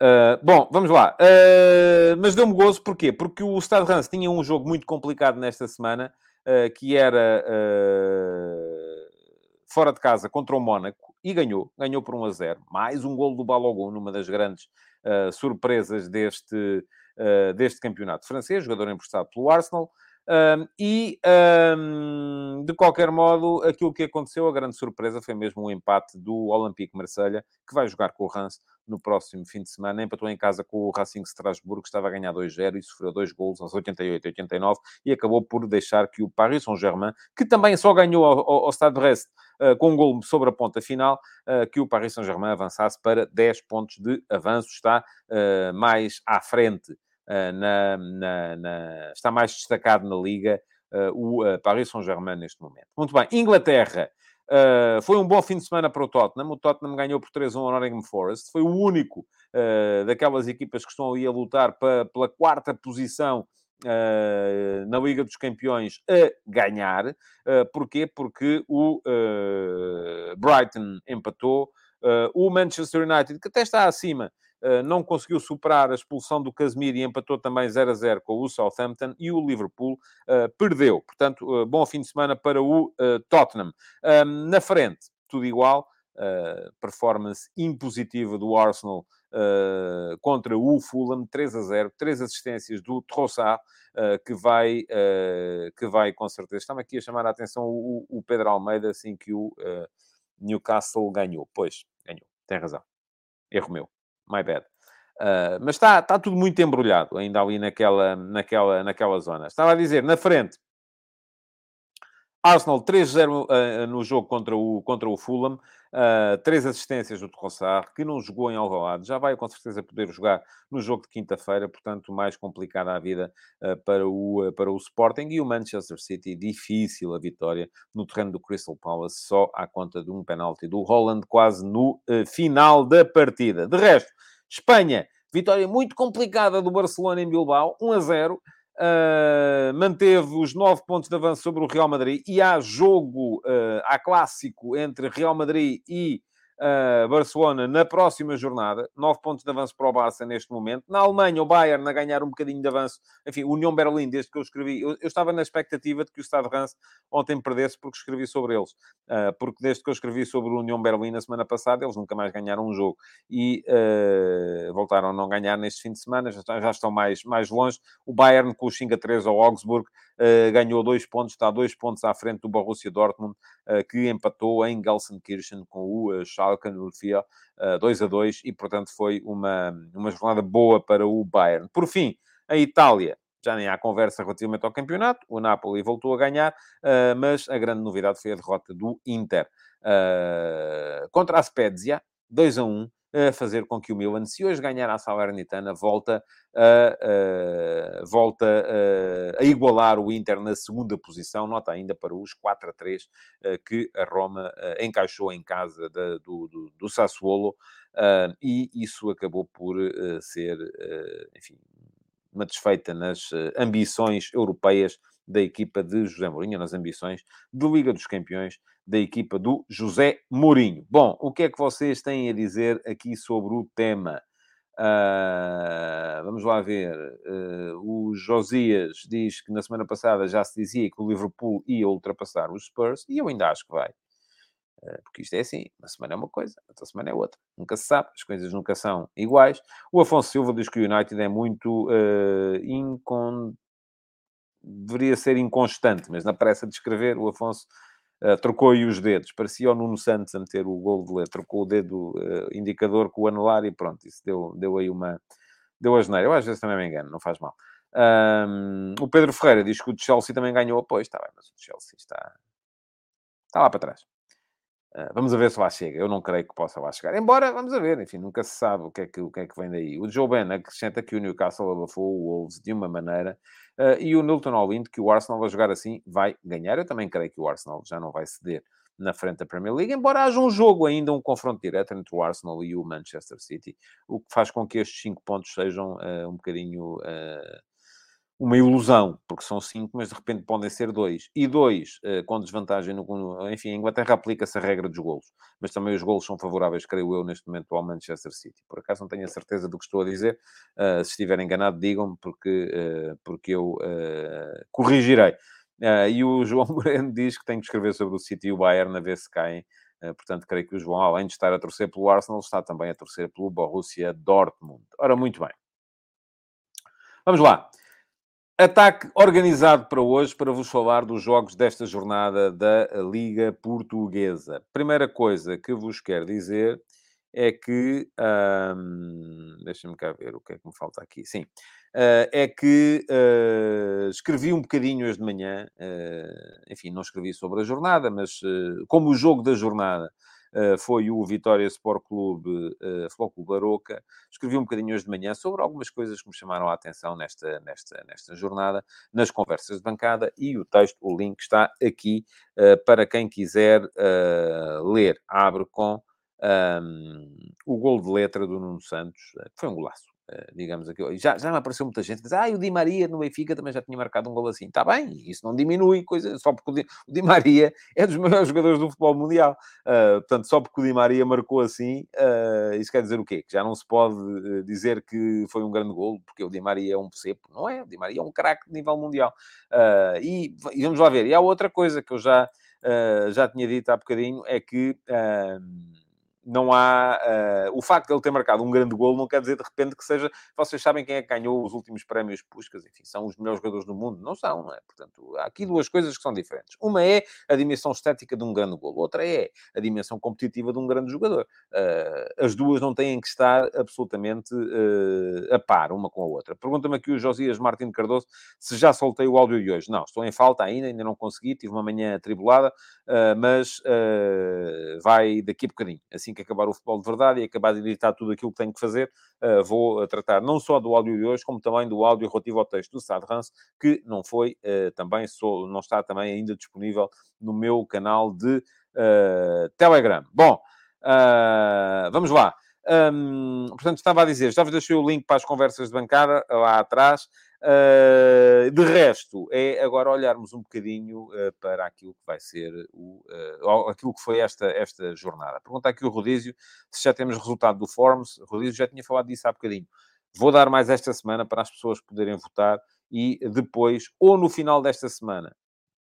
Uh, bom, vamos lá. Uh, mas deu-me gozo, porquê? Porque o Stade Reims tinha um jogo muito complicado nesta semana, que era fora de casa contra o Mónaco, e ganhou. Ganhou por 1 a 0. Mais um gol do Balogun, numa das grandes surpresas deste, deste campeonato francês, jogador emprestado pelo Arsenal. Um, e, um, de qualquer modo, aquilo que aconteceu, a grande surpresa foi mesmo o empate do Olympique Marselha, que vai jogar com o Reims no próximo fim de semana. Empatou em casa com o Racing Strasbourg, que estava a ganhar 2-0 e sofreu dois gols aos 88 e 89 e acabou por deixar que o Paris Saint-Germain, que também só ganhou ao, ao Stade de Brest uh, com um gol sobre a ponta final, uh, que o Paris Saint-Germain avançasse para 10 pontos de avanço. Está uh, mais à frente na, na, na, está mais destacado na Liga uh, o uh, Paris Saint-Germain neste momento. Muito bem, Inglaterra. Uh, foi um bom fim de semana para o Tottenham. O Tottenham ganhou por 3-1 ao Nottingham Forest. Foi o único uh, daquelas equipas que estão ali a lutar para, pela quarta posição uh, na Liga dos Campeões a ganhar. porquê? Porque o Brighton empatou. o Manchester United, que até está acima, eh, não conseguiu superar a expulsão do Casemiro e empatou também 0 a 0 com o Southampton e o Liverpool uh, perdeu. Portanto, uh, bom fim de semana para o Tottenham. na frente, tudo igual. performance impositiva do Arsenal contra o Fulham, 3 a 0, três assistências do Trossard, que, vai, que vai com certeza. Estava aqui a chamar a atenção o, o Pedro Almeida assim que o Newcastle ganhou. Pois, ganhou, tem razão. Erro meu my bad. Uh, mas está, está tudo muito embrulhado ainda ali naquela, naquela, naquela zona. Estava a dizer, na frente, Arsenal 3-0 uh, ah, no jogo contra o, contra o Fulham, uh, três assistências do Trossard, que não jogou em Alvalade, já vai com certeza poder jogar no jogo de quinta-feira, portanto mais complicada a vida uh, para, o, para o Sporting e o Manchester City, difícil a vitória no terreno do Crystal Palace, só à conta de um penalti do Holland, quase no final da partida. De resto, Espanha, vitória muito complicada do Barcelona em Bilbao, 1 a 0. Uh, manteve os nove pontos de avanço sobre o Real Madrid e há jogo, uh, há clássico entre Real Madrid e uh, Barcelona na próxima jornada. Nove pontos de avanço para o Barça neste momento. Na Alemanha, o Bayern a ganhar um bocadinho de avanço. Enfim, União Berlim, desde que eu escrevi... Eu, eu estava na expectativa de que o Stade Reims ontem perdesse porque escrevi sobre eles. Uh, porque desde que eu escrevi sobre o União Berlim na semana passada, eles nunca mais ganharam um jogo. E uh, voltaram a não ganhar neste fim de semana. Já, já estão mais, mais longe. O Bayern com o Xinga 3 ao Augsburg ganhou dois pontos. Está dois pontos à frente do Borussia Dortmund, que empatou em Gelsenkirchen com o Schalke Schalke no FIA uh, 2 a 2 e, portanto, foi uma, uma jornada boa para o Bayern. Por fim, a Itália. Já nem há conversa relativamente ao campeonato. O Napoli voltou a ganhar, mas a grande novidade foi a derrota do Inter. Contra a Spezia, 2 a 1 fazer com que o Milan, se hoje ganhar a Salernitana, volta a, volta a, a, igualar o Inter na segunda posição, nota ainda para os 4 a 3 que a Roma encaixou em casa da, do, do, do, Sassuolo, e isso acabou por ser, enfim, uma desfeita nas ambições europeias da equipa de José Mourinho, nas ambições de Liga dos Campeões da equipa do José Mourinho. Bom, o que é que vocês têm a dizer aqui sobre o tema? Uh, vamos lá ver. Uh, o Josias diz que na semana passada já se dizia que o Liverpool ia ultrapassar os Spurs e eu ainda acho que vai. Uh, porque isto é assim: uma semana é uma coisa, outra semana é outra. Nunca se sabe, as coisas nunca são iguais. O Afonso Silva diz que o United é muito incon... deveria ser inconstante, mas na pressa de escrever, o Afonso Uh, trocou aí os dedos, parecia o Nuno Santos a meter o gol de letra, trocou o dedo uh, indicador com o anular e pronto, isso deu, deu aí uma. Deu a geneira. Eu às vezes também me engano, não faz mal. Um, o Pedro Ferreira diz que o Chelsea também ganhou apoio, está bem, mas o Chelsea está, está lá para trás. Uh, vamos ver se lá chega. Eu não creio que possa lá chegar. Embora, vamos ver, enfim, nunca se sabe o que é que, o que, é que vem daí. O Joe Ben acrescenta que o Newcastle abafou o Wolves de uma maneira e o Nilton Olind, que o Arsenal vai jogar assim, vai ganhar. Eu também creio que o Arsenal já não vai ceder na frente da Premier League, embora haja um jogo ainda, um confronto direto entre o Arsenal e o Manchester City, o que faz com que estes cinco pontos sejam uh, um bocadinho uma ilusão, porque são cinco, mas de repente podem ser dois. E dois, uh, com desvantagem no, Enfim, a Inglaterra aplica-se a regra dos golos, mas também os golos são favoráveis, creio eu, neste momento ao Manchester City. Por acaso não tenho a certeza do que estou a dizer. Uh, se estiver enganado, digam-me, porque, uh, porque eu corrigirei. e o João Moreno diz que tem que escrever sobre o City e o Bayern a ver se caem. portanto, creio que o João, além de estar a torcer pelo Arsenal, está também a torcer pelo Borussia Dortmund. Ora, muito bem. Vamos lá. Ataque organizado para hoje, para vos falar dos jogos desta jornada da Liga Portuguesa. Primeira coisa que vos quero dizer é que. Hum, Deixa-me cá ver o que é que me falta aqui. Sim. Uh, é que uh, escrevi um bocadinho hoje de manhã, uh, enfim, não escrevi sobre a jornada, mas como o jogo da jornada foi o Vitória Sport Clube, uh, Flóculo Baroca, escrevi um bocadinho hoje de manhã sobre algumas coisas que me chamaram a atenção nesta, nesta, nesta jornada, nas conversas de bancada, e o texto, o link está aqui para quem quiser ler. Abre com um, o gol de letra do Nuno Santos, foi um golaço. Eh, digamos aqui. Já, já me apareceu muita gente diz, ah, o Di Maria no Benfica também já tinha marcado um gol assim. Está bem, isso não diminui coisa, só porque o Di, o Di, Maria é dos melhores jogadores do futebol mundial. Uh, portanto, só porque o Di Maria marcou assim, uh, isso quer dizer o quê? Que já não se pode dizer que foi um grande gol, porque o Di Maria é um cepo. Não é? O Di Maria é um craque de nível mundial. Uh, e, e, vamos lá ver. E há outra coisa que eu já, já tinha dito há bocadinho, é que não há. Uh, o facto de ele ter marcado um grande gol não quer dizer de repente que seja. Vocês sabem quem é que ganhou os últimos prémios Puscas, enfim, são os melhores jogadores do mundo? Não são, não é? Portanto, há aqui duas coisas que são diferentes. Uma é a dimensão estética de um grande gol, outra é a dimensão competitiva de um grande jogador. Uh, as duas não têm que estar absolutamente uh, a par uma com a outra. Pergunta-me aqui o Josias Martins Cardoso se já soltei o áudio de hoje. Não, estou em falta ainda, ainda não consegui, tive uma manhã atribulada, mas vai daqui a bocadinho. Assim que que acabar o futebol de verdade e acabar de editar tudo aquilo que tenho que fazer, uh, vou tratar não só do áudio de hoje, como também do áudio relativo ao texto do Sad Hans, que não foi uh, também, sou, não está também ainda disponível no meu canal de uh, Telegram. Bom, vamos lá. Um, portanto, estava a dizer, já vos deixei o link para as conversas de bancada lá atrás. Uh, de resto, é agora olharmos um bocadinho uh, para aquilo que vai ser o, uh, aquilo que foi esta, esta jornada. Pergunta aqui o Rodízio se já temos resultado do Forms. O Rodízio já tinha falado disso há bocadinho. Vou dar mais esta semana para as pessoas poderem votar e depois, ou no final desta semana,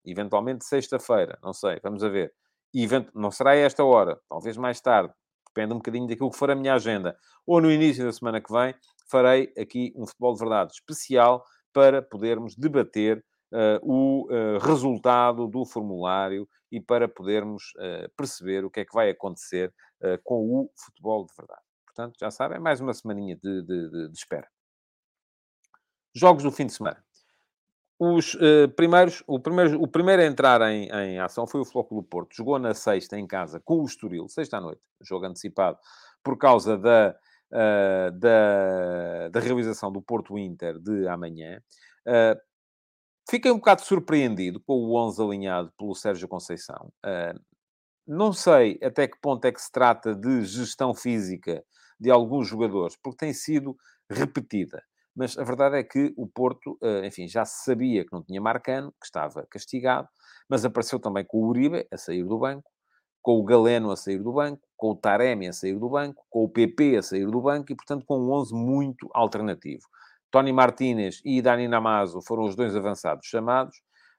eventualmente sexta-feira, não sei, vamos a ver. Event... Não será esta hora, talvez mais tarde, depende um bocadinho daquilo que for a minha agenda. Ou no início da semana que vem, farei aqui um futebol de verdade especial para podermos debater uh, o uh, resultado do formulário e para podermos uh, perceber o que é que vai acontecer com o futebol de verdade. Portanto, já sabem, é mais uma semaninha de, de, de, espera. Jogos do fim de semana. Os primeiros, o primeiro, o primeiro a entrar em, em ação foi o Flóculo Porto. Jogou na sexta em casa com o Estoril, sexta à noite, jogo antecipado, por causa da, uh, da, da realização do Porto Inter de amanhã. Uh, fiquei um bocado surpreendido com o 11 alinhado pelo Sérgio Conceição. não sei até que ponto é que se trata de gestão física de alguns jogadores, porque tem sido repetida mas a verdade é que o Porto, enfim, já se sabia que não tinha Marcano, que estava castigado, mas apareceu também com o Uribe a sair do banco, com o Galeno a sair do banco, com o Taremi a sair do banco, com o PP a sair do banco e, portanto, com um 11 muito alternativo. Tony Martínez e Dani Namazo foram os dois avançados chamados.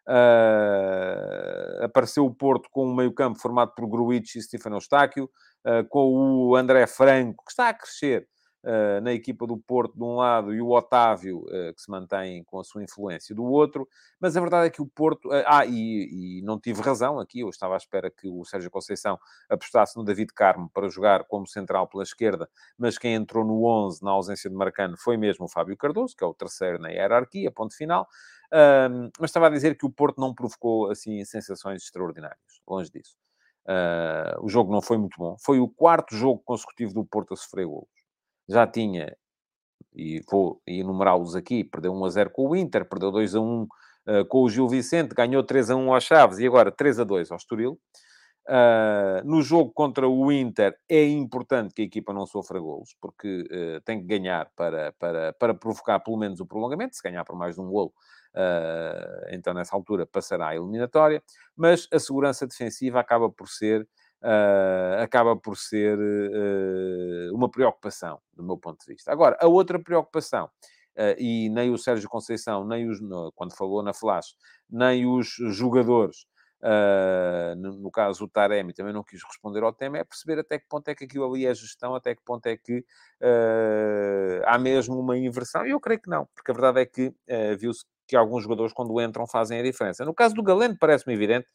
Uh, apareceu o Porto com um meio-campo formado por Gruitch e Stefano Eustáquio, uh, com o André Franco, que está a crescer, uh, na equipa do Porto de um lado e o Otávio, uh, que se mantém com a sua influência do outro. Mas a verdade é que o Porto... Uh, ah, e, e, não tive razão aqui, eu estava à espera que o Sérgio Conceição apostasse no David Carmo para jogar como central pela esquerda, mas quem entrou no 11 na ausência de Marcano foi mesmo o Fábio Cardoso, que é o terceiro na hierarquia, ponto final. mas estava a dizer que o Porto não provocou, assim, sensações extraordinárias. Longe disso. Uh, o jogo não foi muito bom. Foi o quarto jogo consecutivo do Porto a sofrer golos já tinha, e vou enumerá-los aqui, perdeu 1 a 0 com o Inter, perdeu 2 a 1 uh, eh, com o Gil Vicente, ganhou 3 a 1 aos Chaves e agora 3 a 2 ao Estoril. Uh, no jogo contra o Inter é importante que a equipa não sofra golos, porque uh, tem que ganhar para, para, para provocar pelo menos o prolongamento. Se ganhar por mais de um golo, uh, então nessa altura passará a eliminatória. Mas a segurança defensiva acaba por ser uh, acaba por ser uh, uma preocupação, do meu ponto de vista. Agora, a outra preocupação, uh, e nem o Sérgio Conceição, nem os, quando falou na Flash, nem os jogadores, no, no, caso o Taremi, também não quis responder ao tema, é perceber até que ponto é que aquilo ali é gestão, até que ponto é que há mesmo uma inversão. E eu creio que não, porque a verdade é que viu-se que alguns jogadores, quando entram, fazem a diferença. No caso do Galeno, parece-me evidente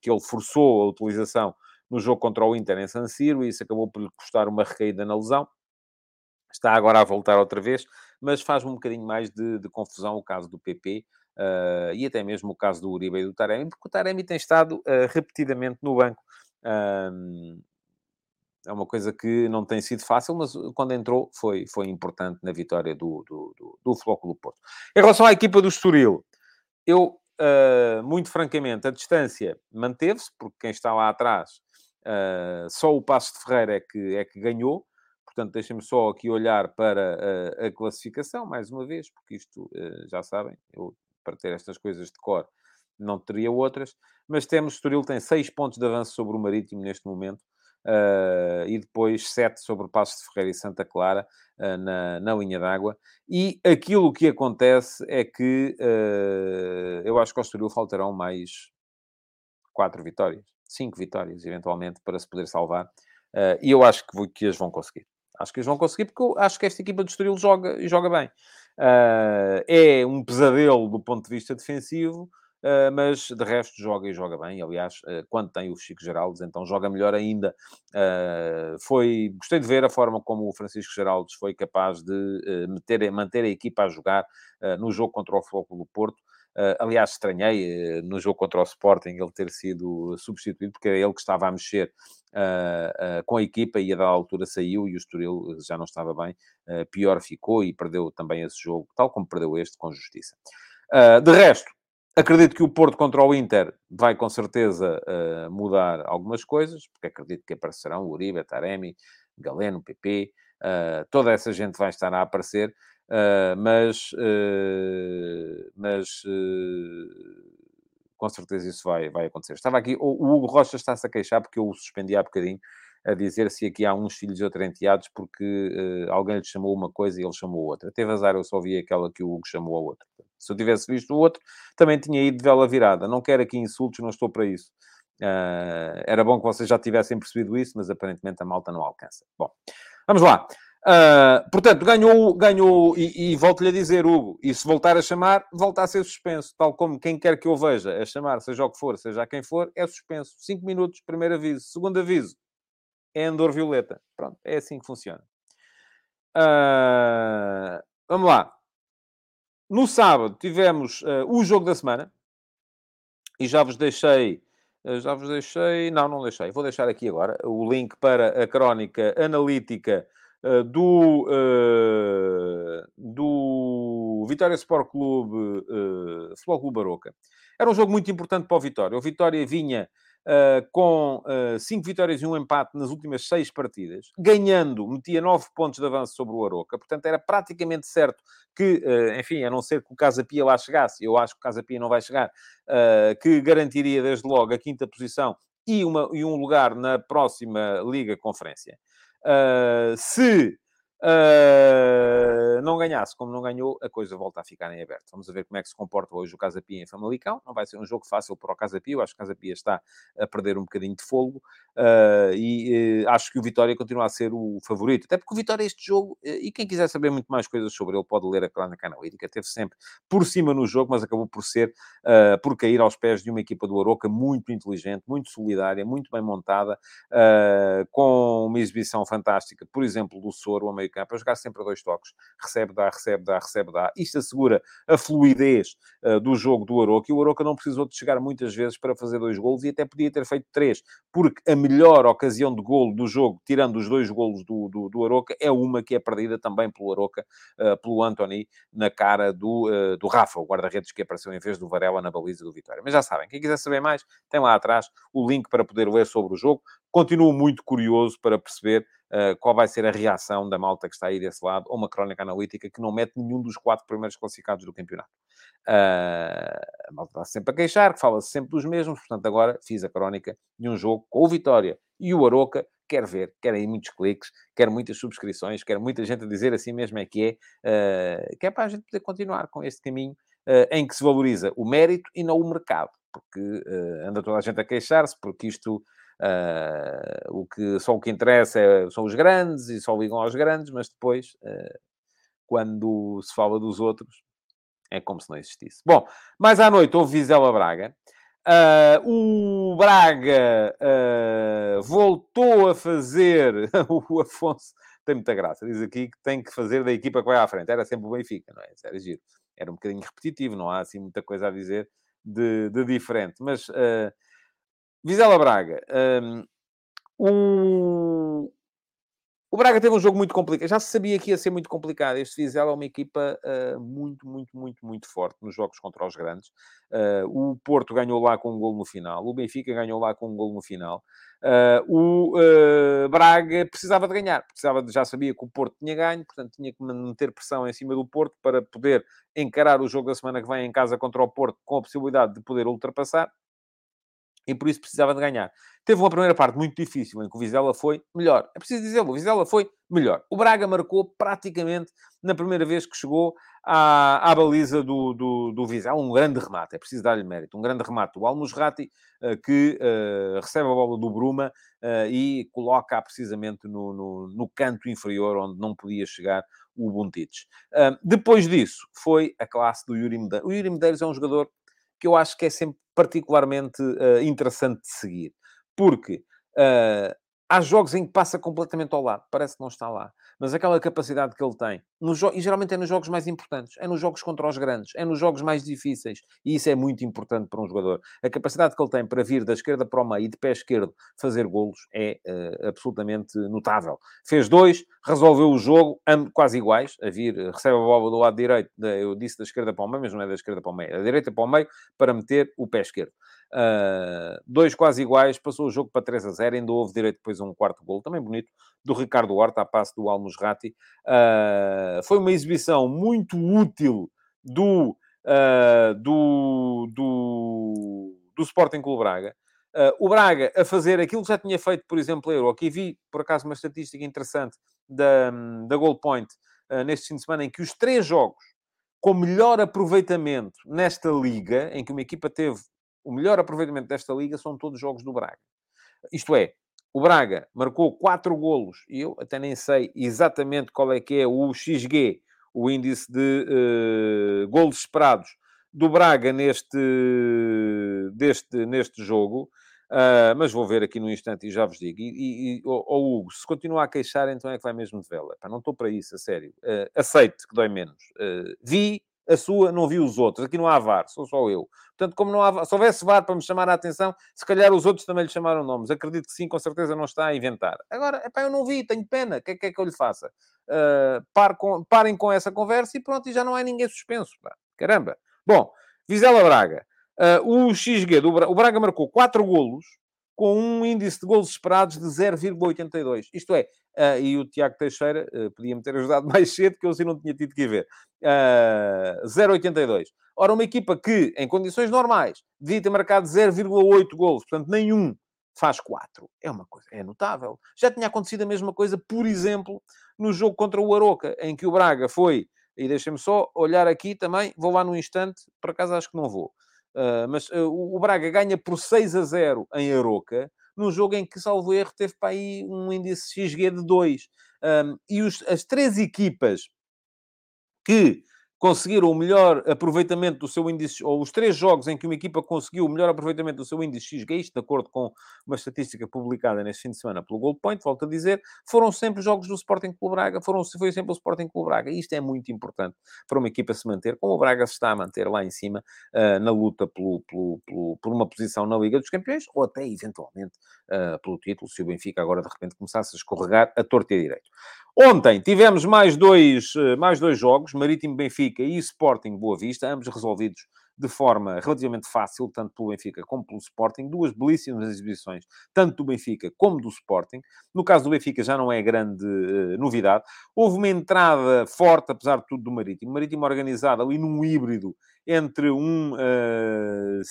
que ele forçou a utilização no jogo contra o Inter em San Siro e isso acabou por lhe custar uma recaída na lesão. Está agora a voltar outra vez, mas faz-me um bocadinho mais de, de confusão o caso do PP, Uh, e até mesmo o caso do Uribe e do Taremi, porque o Taremi tem estado uh, repetidamente no banco. Uh, é uma coisa que não tem sido fácil, mas quando entrou foi, foi importante na vitória do, do, do, do Flóculo Porto. Em relação à equipa do Estoril, eu, muito francamente, a distância manteve-se, porque quem está lá atrás, só o Passo de Ferreira é que, é que ganhou, Portanto, deixem-me só aqui olhar para a, a, classificação, mais uma vez, porque isto, já sabem, eu para ter estas coisas de cor, não teria outras. Mas temos, Estoril tem 6 pontos de avanço sobre o Marítimo neste momento. Uh, e depois 7 sobre o Passo de Ferreira e Santa Clara uh, na, na linha d'água. E aquilo que acontece é que uh, eu acho que ao Estoril faltarão mais 4 vitórias, 5 vitórias, eventualmente, para se poder salvar. e eu acho que, que as vão conseguir. Acho que as vão conseguir porque eu acho que esta equipa do Estoril joga e joga bem. Uh, é um pesadelo do ponto de vista defensivo, uh, mas de resto joga e joga bem. Aliás, uh, quando tem o Chico Geraldes, então joga melhor ainda. foi, gostei de ver a forma como o Francisco Geraldes foi capaz de meter, manter a equipa a jogar no jogo contra o Foco do Porto. Uh, aliás, estranhei uh, no jogo contra o Sporting ele ter sido substituído, porque era ele que estava a mexer uh, com a equipa e a da altura saiu e o Estoril já não estava bem. pior ficou e perdeu também esse jogo, tal como perdeu este, com justiça. de resto, acredito que o Porto contra o Inter vai com certeza mudar algumas coisas, porque acredito que aparecerão Uribe, Taremi, Galeno, PP, toda essa gente vai estar a aparecer. Uh, mas uh, mas uh, com certeza isso vai, vai acontecer. Estava aqui, o, o Hugo Rocha está-se a queixar porque eu o suspendi há bocadinho a dizer se aqui há uns filhos ou enteados porque alguém lhe chamou uma coisa e ele chamou outra. Teve azar, eu só vi aquela que o Hugo chamou a outra. Se eu tivesse visto o outro, também tinha ido de vela virada. Não quero aqui insultos, não estou para isso. era bom que vocês já tivessem percebido isso, mas aparentemente a malta não alcança. Bom, vamos lá. Uh, portanto, ganhou, ganhou e, e volto-lhe a dizer, Hugo, e se voltar a chamar, volta a ser suspenso, tal como quem quer que eu veja a chamar, seja o que for, seja quem for, é suspenso. Cinco minutos, primeiro aviso. Segundo aviso, é andor violeta. Pronto, é assim que funciona. Uh, vamos lá. No sábado tivemos uh, o jogo da semana e já vos deixei. Já vos deixei. Não, não deixei. Vou deixar aqui agora o link para a crónica analítica eh, do, uh, do Vitória Sport Clube, uh, Futebol Clube Baroca. Era um jogo muito importante para o Vitória. O Vitória vinha uh, com cinco vitórias e um empate nas últimas seis partidas, ganhando, metia nove pontos de avanço sobre o Aroca. Portanto, era praticamente certo que, enfim, a não ser que o Casa Pia lá chegasse, eu acho que o Casa Pia não vai chegar, que garantiria desde logo a quinta posição e, uma, e um lugar na próxima Liga Conferência. Uh, se Uh, não ganhasse, como não ganhou, a coisa volta a ficar em aberto. Vamos ver como é que se comporta hoje o Casa Pia em Famalicão. Não vai ser um jogo fácil para o Casa Pia. Eu acho que o Casa Pia está a perder um bocadinho de fogo uh, e uh, acho que o Vitória continua a ser o favorito. Até porque o Vitória, este jogo, e quem quiser saber muito mais coisas sobre ele, pode ler a crónica analítica. Teve sempre por cima no jogo, mas acabou por ser, por cair aos pés de uma equipa do Aroca muito inteligente, muito solidária, muito bem montada, com uma exibição fantástica, por exemplo, do Soro, a meio campo, a jogar sempre a dois toques. Recebe, dá, recebe, dá, recebe, dá. Isto assegura a fluidez uh, do jogo do Aroca. E o Aroca não precisou de chegar muitas vezes para fazer dois golos e até podia ter feito três, porque a melhor ocasião de golo do jogo, tirando os dois golos do, do, do Aroca, é uma que é perdida também pelo Aroca, uh, pelo Anthony, na cara do, uh, do Rafa, o guarda-redes que apareceu em vez do Varela na baliza do Vitória. Mas já sabem, quem quiser saber mais, tem lá atrás o link para poder ler sobre o jogo. Continuo muito curioso para perceber uh, qual vai ser a reação da malta que está aí desse lado, ou uma crónica analítica que não mete nenhum dos quatro primeiros classificados do campeonato. Uh, a malta está sempre a queixar, que fala-se sempre dos mesmos, portanto, agora fiz a crónica de um jogo com o Vitória e o Aroca. Quer ver, quer aí muitos cliques, quer muitas subscrições, quer muita gente a dizer assim mesmo é que é, uh, que é para a gente poder continuar com este caminho uh, em que se valoriza o mérito e não o mercado, porque uh, anda toda a gente a queixar-se, porque isto Uh, o que, só o que interessa é, são os grandes e só ligam aos grandes, mas depois, uh, quando se fala dos outros, É como se não existisse. Bom, mais à noite houve Vizela Braga. Uh, o Braga voltou a fazer. o Afonso tem muita graça. Diz aqui que tem que fazer da equipa que vai à frente. Era sempre o Benfica, não é? Era giro. Era um bocadinho repetitivo, não há assim muita coisa a dizer de, de diferente. Mas Vizela Braga. Um, o, Braga teve um jogo muito complicado. Já se sabia que ia ser muito complicado. Este Vizela é uma equipa uh, muito, muito, muito, muito forte nos jogos contra os grandes. Uh, o Porto ganhou lá com um gol no final. O Benfica ganhou lá com um gol no final. Uh, o Braga precisava de ganhar. Precisava de, já sabia que o Porto tinha ganho, portanto tinha que manter pressão em cima do Porto para poder encarar o jogo da semana que vem em casa contra o Porto com a possibilidade de poder ultrapassar e por isso precisava de ganhar. Teve uma primeira parte muito difícil, em que o Vizela foi melhor. É preciso dizer, o Vizela foi melhor. O Braga marcou praticamente na primeira vez que chegou à, à baliza do, do, do Vizela. Um grande remate, é preciso dar-lhe mérito. Um grande remate do Almusrati, uh, que uh, recebe a bola do Bruma uh, e coloca precisamente no, no, no, canto inferior, onde não podia chegar o Buntic. depois disso, foi a classe do Yuri Medeiros. O Yuri Medeiros é um jogador que eu acho que é sempre particularmente uh, interessante de seguir. Porque uh, há jogos em que passa completamente ao lado, parece que não está lá. Mas aquela capacidade que ele tem, e geralmente é nos jogos mais importantes, é nos jogos contra os grandes, é nos jogos mais difíceis, e isso é muito importante para um jogador. A capacidade que ele tem para vir da esquerda para o meio e de pé esquerdo fazer golos é uh, absolutamente notável. Fez dois, resolveu o jogo, quase iguais, a vir, recebe a bola do lado direito, eu disse da esquerda para o meio, mas não é da esquerda para o meio, é da direita para o meio, para meter o pé esquerdo. Uh, dois quase iguais, passou o jogo para 3 a 0, ainda houve direito depois a um quarto gol, também bonito, do Ricardo Horta, a passe do Almusrati. Uh, foi uma exibição muito útil do, uh, do, do, do Sporting Clube Braga. o Braga a fazer aquilo que já tinha feito, por exemplo, Euro. Aqui vi, por acaso, uma estatística interessante da, da Goal Point neste fim de semana, em que os três jogos com melhor aproveitamento nesta liga, em que uma equipa teve o melhor aproveitamento desta liga são todos os jogos do Braga. Isto é, o Braga marcou 4 golos, e eu até nem sei exatamente qual é que é o XG, o índice de uh, golos esperados do Braga neste, deste, neste jogo, uh, mas vou ver aqui no instante e já vos digo. E, e oh, oh Hugo, se continuar a queixar, então é que vai mesmo de vela. Não estou para isso, a sério. Uh, aceite que dói menos. Uh, vi a sua, não vi os outros. Aqui não há VAR, sou só eu. Portanto, como não há se houvesse VAR para me chamar a atenção, se calhar os outros também lhe chamaram nomes. Acredito que sim, com certeza não está a inventar. Agora, epá, eu não vi, tenho pena. O que é que, é que eu lhe faça? Uh, par com, parem com essa conversa e pronto, e já não há ninguém suspenso. Pá. Caramba. Bom, Vizela Braga. Uh, o XG do Braga, o Braga marcou 4 golos com um índice de golos esperados de 0,82. Isto é, uh, e o Tiago Teixeira uh, podia-me ter ajudado mais cedo, que eu assim não tinha tido que ver. Uh, 0,82. Ora, uma equipa que, em condições normais, devia ter marcado 0,8 golos, portanto, nenhum, faz 4. É uma coisa, é notável. Já tinha acontecido a mesma coisa, por exemplo, no jogo contra o Aroca, em que o Braga foi, e deixem-me só olhar aqui também, vou lá no instante, por acaso acho que não vou. Uh, mas uh, o Braga ganha por 6 a 0 em Aroca, num jogo em que, salvo erro, teve para aí um índice XG de 2. Um, e os, as três equipas que conseguiram o melhor aproveitamento do seu índice, ou os três jogos em que uma equipa conseguiu o melhor aproveitamento do seu índice XG, isto de acordo com uma estatística publicada neste fim de semana pelo Gold Point, volto a dizer, foram sempre jogos do Sporting Clube Braga, foram, foi sempre o Sporting Clube Braga. E isto é muito importante para uma equipa se manter, como o Braga se está a manter lá em cima, uh, na luta pelo, pelo, pelo, por uma posição na Liga dos Campeões, ou até, eventualmente, uh, pelo título, se o Benfica agora, de repente, começasse a escorregar a torta e a direito. Ontem tivemos mais dois, eh, mais dois jogos, Marítimo Benfica e Sporting Boa Vista, ambos resolvidos de forma relativamente fácil, tanto pelo Benfica como pelo Sporting. Duas belíssimas exibições, tanto do Benfica como do Sporting. No caso do Benfica já não é grande uh, novidade. Houve uma entrada forte, apesar de tudo, do Marítimo. Marítimo organizado ali num híbrido entre um uh,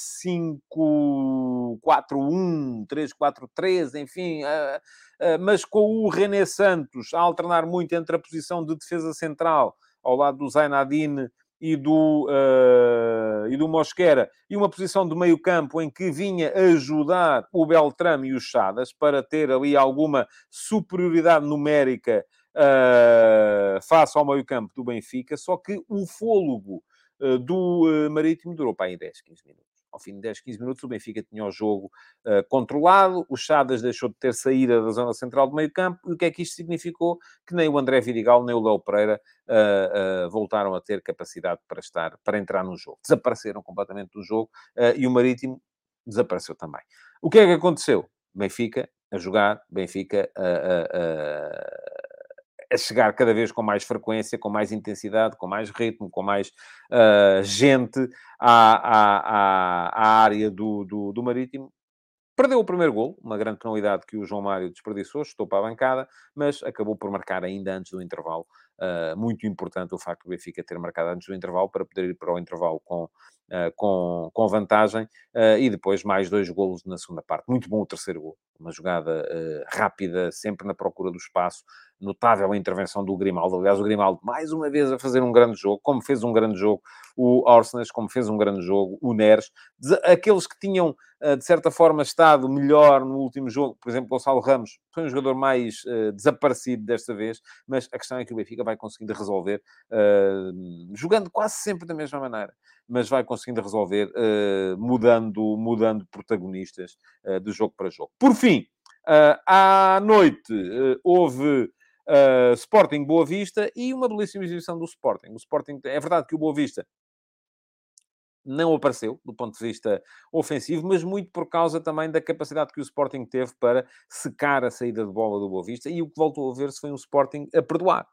5-4-1, 3-4-3, enfim, uh, uh, mas com o René Santos a alternar muito entre a posição de defesa central ao lado do Zainadine e do, uh, e do Mosquera, e uma posição de meio campo em que vinha ajudar o Beltrame e o Chadas para ter ali alguma superioridade numérica uh, face ao meio campo do Benfica, só que o fôlego do Marítimo durou para aí 10, 15 minutos. Ao fim de 10, 15 minutos, o Benfica tinha o jogo uh, controlado, o Chadas deixou de ter saída da zona central do meio campo, e o que é que isto significou? Que nem o André Vidigal, nem o Léo Pereira uh, uh, voltaram a ter capacidade para estar, para entrar no jogo. Desapareceram completamente do jogo, e o Marítimo desapareceu também. O que é que aconteceu? Benfica a jogar, Benfica a, a, chegar cada vez com mais frequência, com mais intensidade, com mais ritmo, com mais uh, gente à, à, à, à, área do, do, do Marítimo. Perdeu o primeiro gol, uma grande penalidade que o João Mário desperdiçou, estou para a bancada, mas acabou por marcar ainda antes do intervalo. Uh, muito importante o facto do Benfica ter marcado antes do intervalo para poder ir para o intervalo com, uh, com, com vantagem uh, e depois mais dois golos na segunda parte. Muito bom o terceiro gol, uma jogada rápida, sempre na procura do espaço, notável a intervenção do Grimaldo. Aliás, o Grimaldo, mais uma vez, a fazer um grande jogo, como fez um grande jogo o Orsnes, como fez um grande jogo o Neres. Aqueles que tinham, eh, de certa forma, estado melhor no último jogo, por exemplo, Gonçalo Ramos, foi um jogador mais uh, desaparecido desta vez, mas a questão é que o Benfica vai conseguindo resolver, uh, jogando quase sempre da mesma maneira, mas vai conseguindo resolver, uh, mudando, mudando protagonistas de jogo para jogo. Por fim, à noite houve uh, Sporting Boa Vista e uma belíssima exibição do Sporting. O Sporting, é verdade que o Boa Vista não apareceu do ponto de vista ofensivo, mas muito por causa também da capacidade que o Sporting teve para secar a saída de bola do Boa Vista e o que voltou a ver-se foi um Sporting a perdoar.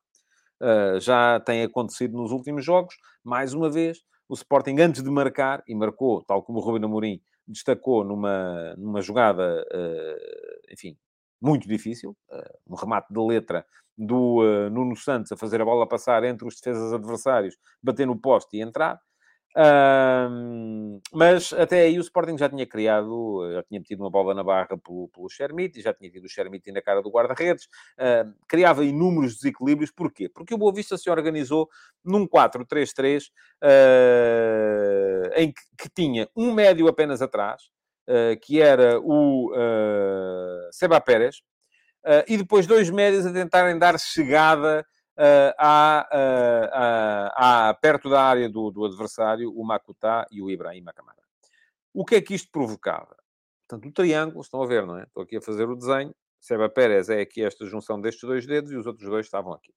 Uh, já tem acontecido nos últimos jogos, mais uma vez, o Sporting antes de marcar, e marcou, tal como o Rubino Amorim destacou numa, numa jogada, uh, enfim, muito difícil, uh, um remate de letra do uh, Nuno Santos a fazer a bola passar entre os defesas adversários, bater no poste e entrar. Mas até aí o Sporting já tinha criado, já tinha metido uma bola na barra pelo, pelo Shermit, já tinha tido o Shermit na cara do guarda-redes, uh, criava inúmeros desequilíbrios. Porquê? Porque o Boa Vista se organizou num 4-3-3 uh, em que, que, tinha um médio apenas atrás, que era o Seba Pérez, e depois dois médios a tentarem dar chegada uh, há, uh, perto da área do, do, adversário, o Makutá e o Ibrahim Makamara. O que é que isto provocava? Portanto, o triângulo, estão a ver, não é? Estou aqui a fazer o desenho. Seba Pérez é aqui esta junção destes dois dedos e os outros dois estavam aqui.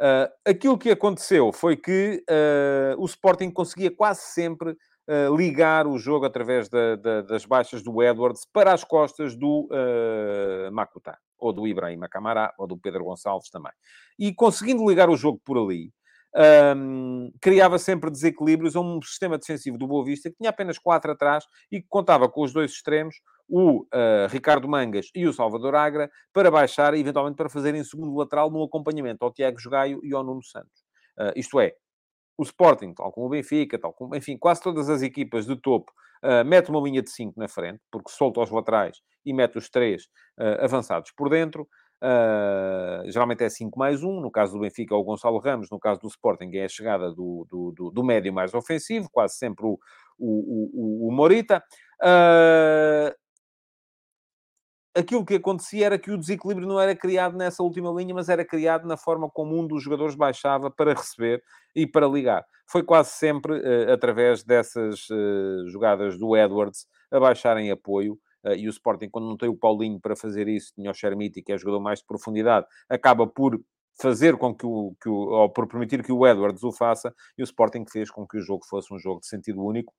Uh, aquilo que aconteceu foi que uh, o Sporting conseguia quase sempre uh, ligar o jogo através da, da, das baixas do Edwards para as costas do uh, Makutá ou do Ibrahim Camará, ou do Pedro Gonçalves também. E conseguindo ligar o jogo por ali, um, criava sempre desequilíbrios a um sistema defensivo do Boa Vista que tinha apenas quatro atrás e que contava com os dois extremos, o uh, Ricardo Mangas e o Salvador Agra, para baixar e eventualmente para fazerem segundo lateral no acompanhamento ao Tiago Jogaio e ao Nuno Santos. Uh, isto é, o Sporting, tal como o Benfica, tal como, enfim, quase todas as equipas de topo, uh, mete uma linha de 5 na frente, porque solta os laterais e mete os três uh, avançados por dentro. Uh, geralmente é 5 mais 1, no caso do Benfica é o Gonçalo Ramos, no caso do Sporting é a chegada do, do, do, do médio mais ofensivo, quase sempre o, o, o, o Morita. Uh, aquilo que acontecia era que o desequilíbrio não era criado nessa última linha, mas era criado na forma como um dos jogadores baixava para receber e para ligar. Foi quase sempre uh, através dessas uh, jogadas do Edwards a baixarem apoio. Uh, e o Sporting, quando não tem o Paulinho para fazer isso, tinha o Chermiti, que é jogador mais de profundidade, acaba por fazer com que o, que o, ou por permitir que o Edwards o faça, e o Sporting fez com que o jogo fosse um jogo de sentido único.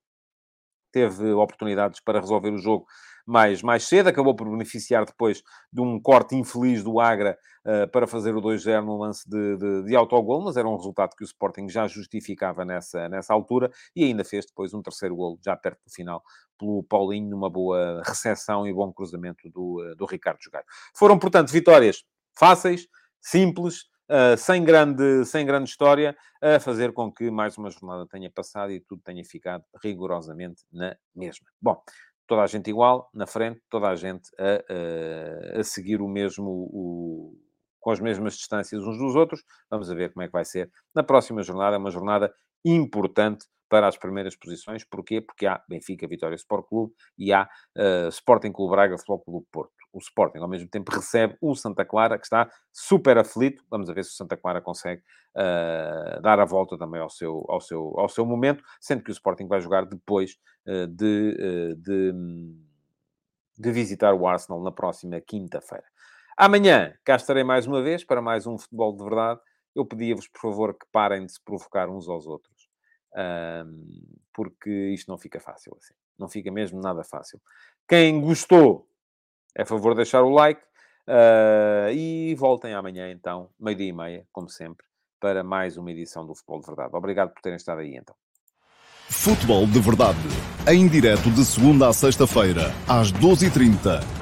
Teve oportunidades para resolver o jogo mais, mais cedo, acabou por beneficiar depois de um corte infeliz do Agra uh, para fazer o 2-0 no lance de, de, de autogol, mas era um resultado que o Sporting já justificava nessa, nessa altura e ainda fez depois um terceiro gol, já perto do final, pelo Paulinho, numa boa recepção e bom cruzamento do, uh, do Ricardo Jogaio. Foram, portanto, vitórias fáceis, simples, Uh, sem, grande, sem grande história, a fazer com que mais uma jornada tenha passado e tudo tenha ficado rigorosamente na mesma. Bom, toda a gente igual, na frente, toda a gente a, a, a seguir o mesmo, o, com as mesmas distâncias uns dos outros. Vamos ver como é que vai ser na próxima jornada. É uma jornada importante para as primeiras posições. Porquê? Porque há Benfica, Vitória Sport Clube e há uh, Sporting Clube Braga, Futebol Clube Porto. O Sporting ao mesmo tempo recebe o Santa Clara, que está super aflito. Vamos ver se o Santa Clara consegue uh, dar a volta também ao seu, ao, seu, ao seu momento, sendo que o Sporting vai jogar depois uh, de, uh, de, de visitar o Arsenal na próxima quinta-feira. Amanhã cá estarei mais uma vez para mais um futebol de verdade. Eu pedia-vos, por favor, que parem de se provocar uns aos outros. porque isto não fica fácil assim. Não fica mesmo nada fácil. Quem gostou, é favor de deixar o like. Uh, e voltem amanhã, então, meio-dia e meia, como sempre, para mais uma edição do Futebol de Verdade. Obrigado por terem estado aí, então. Futebol de Verdade, em direto de segunda a sexta-feira, às 12h30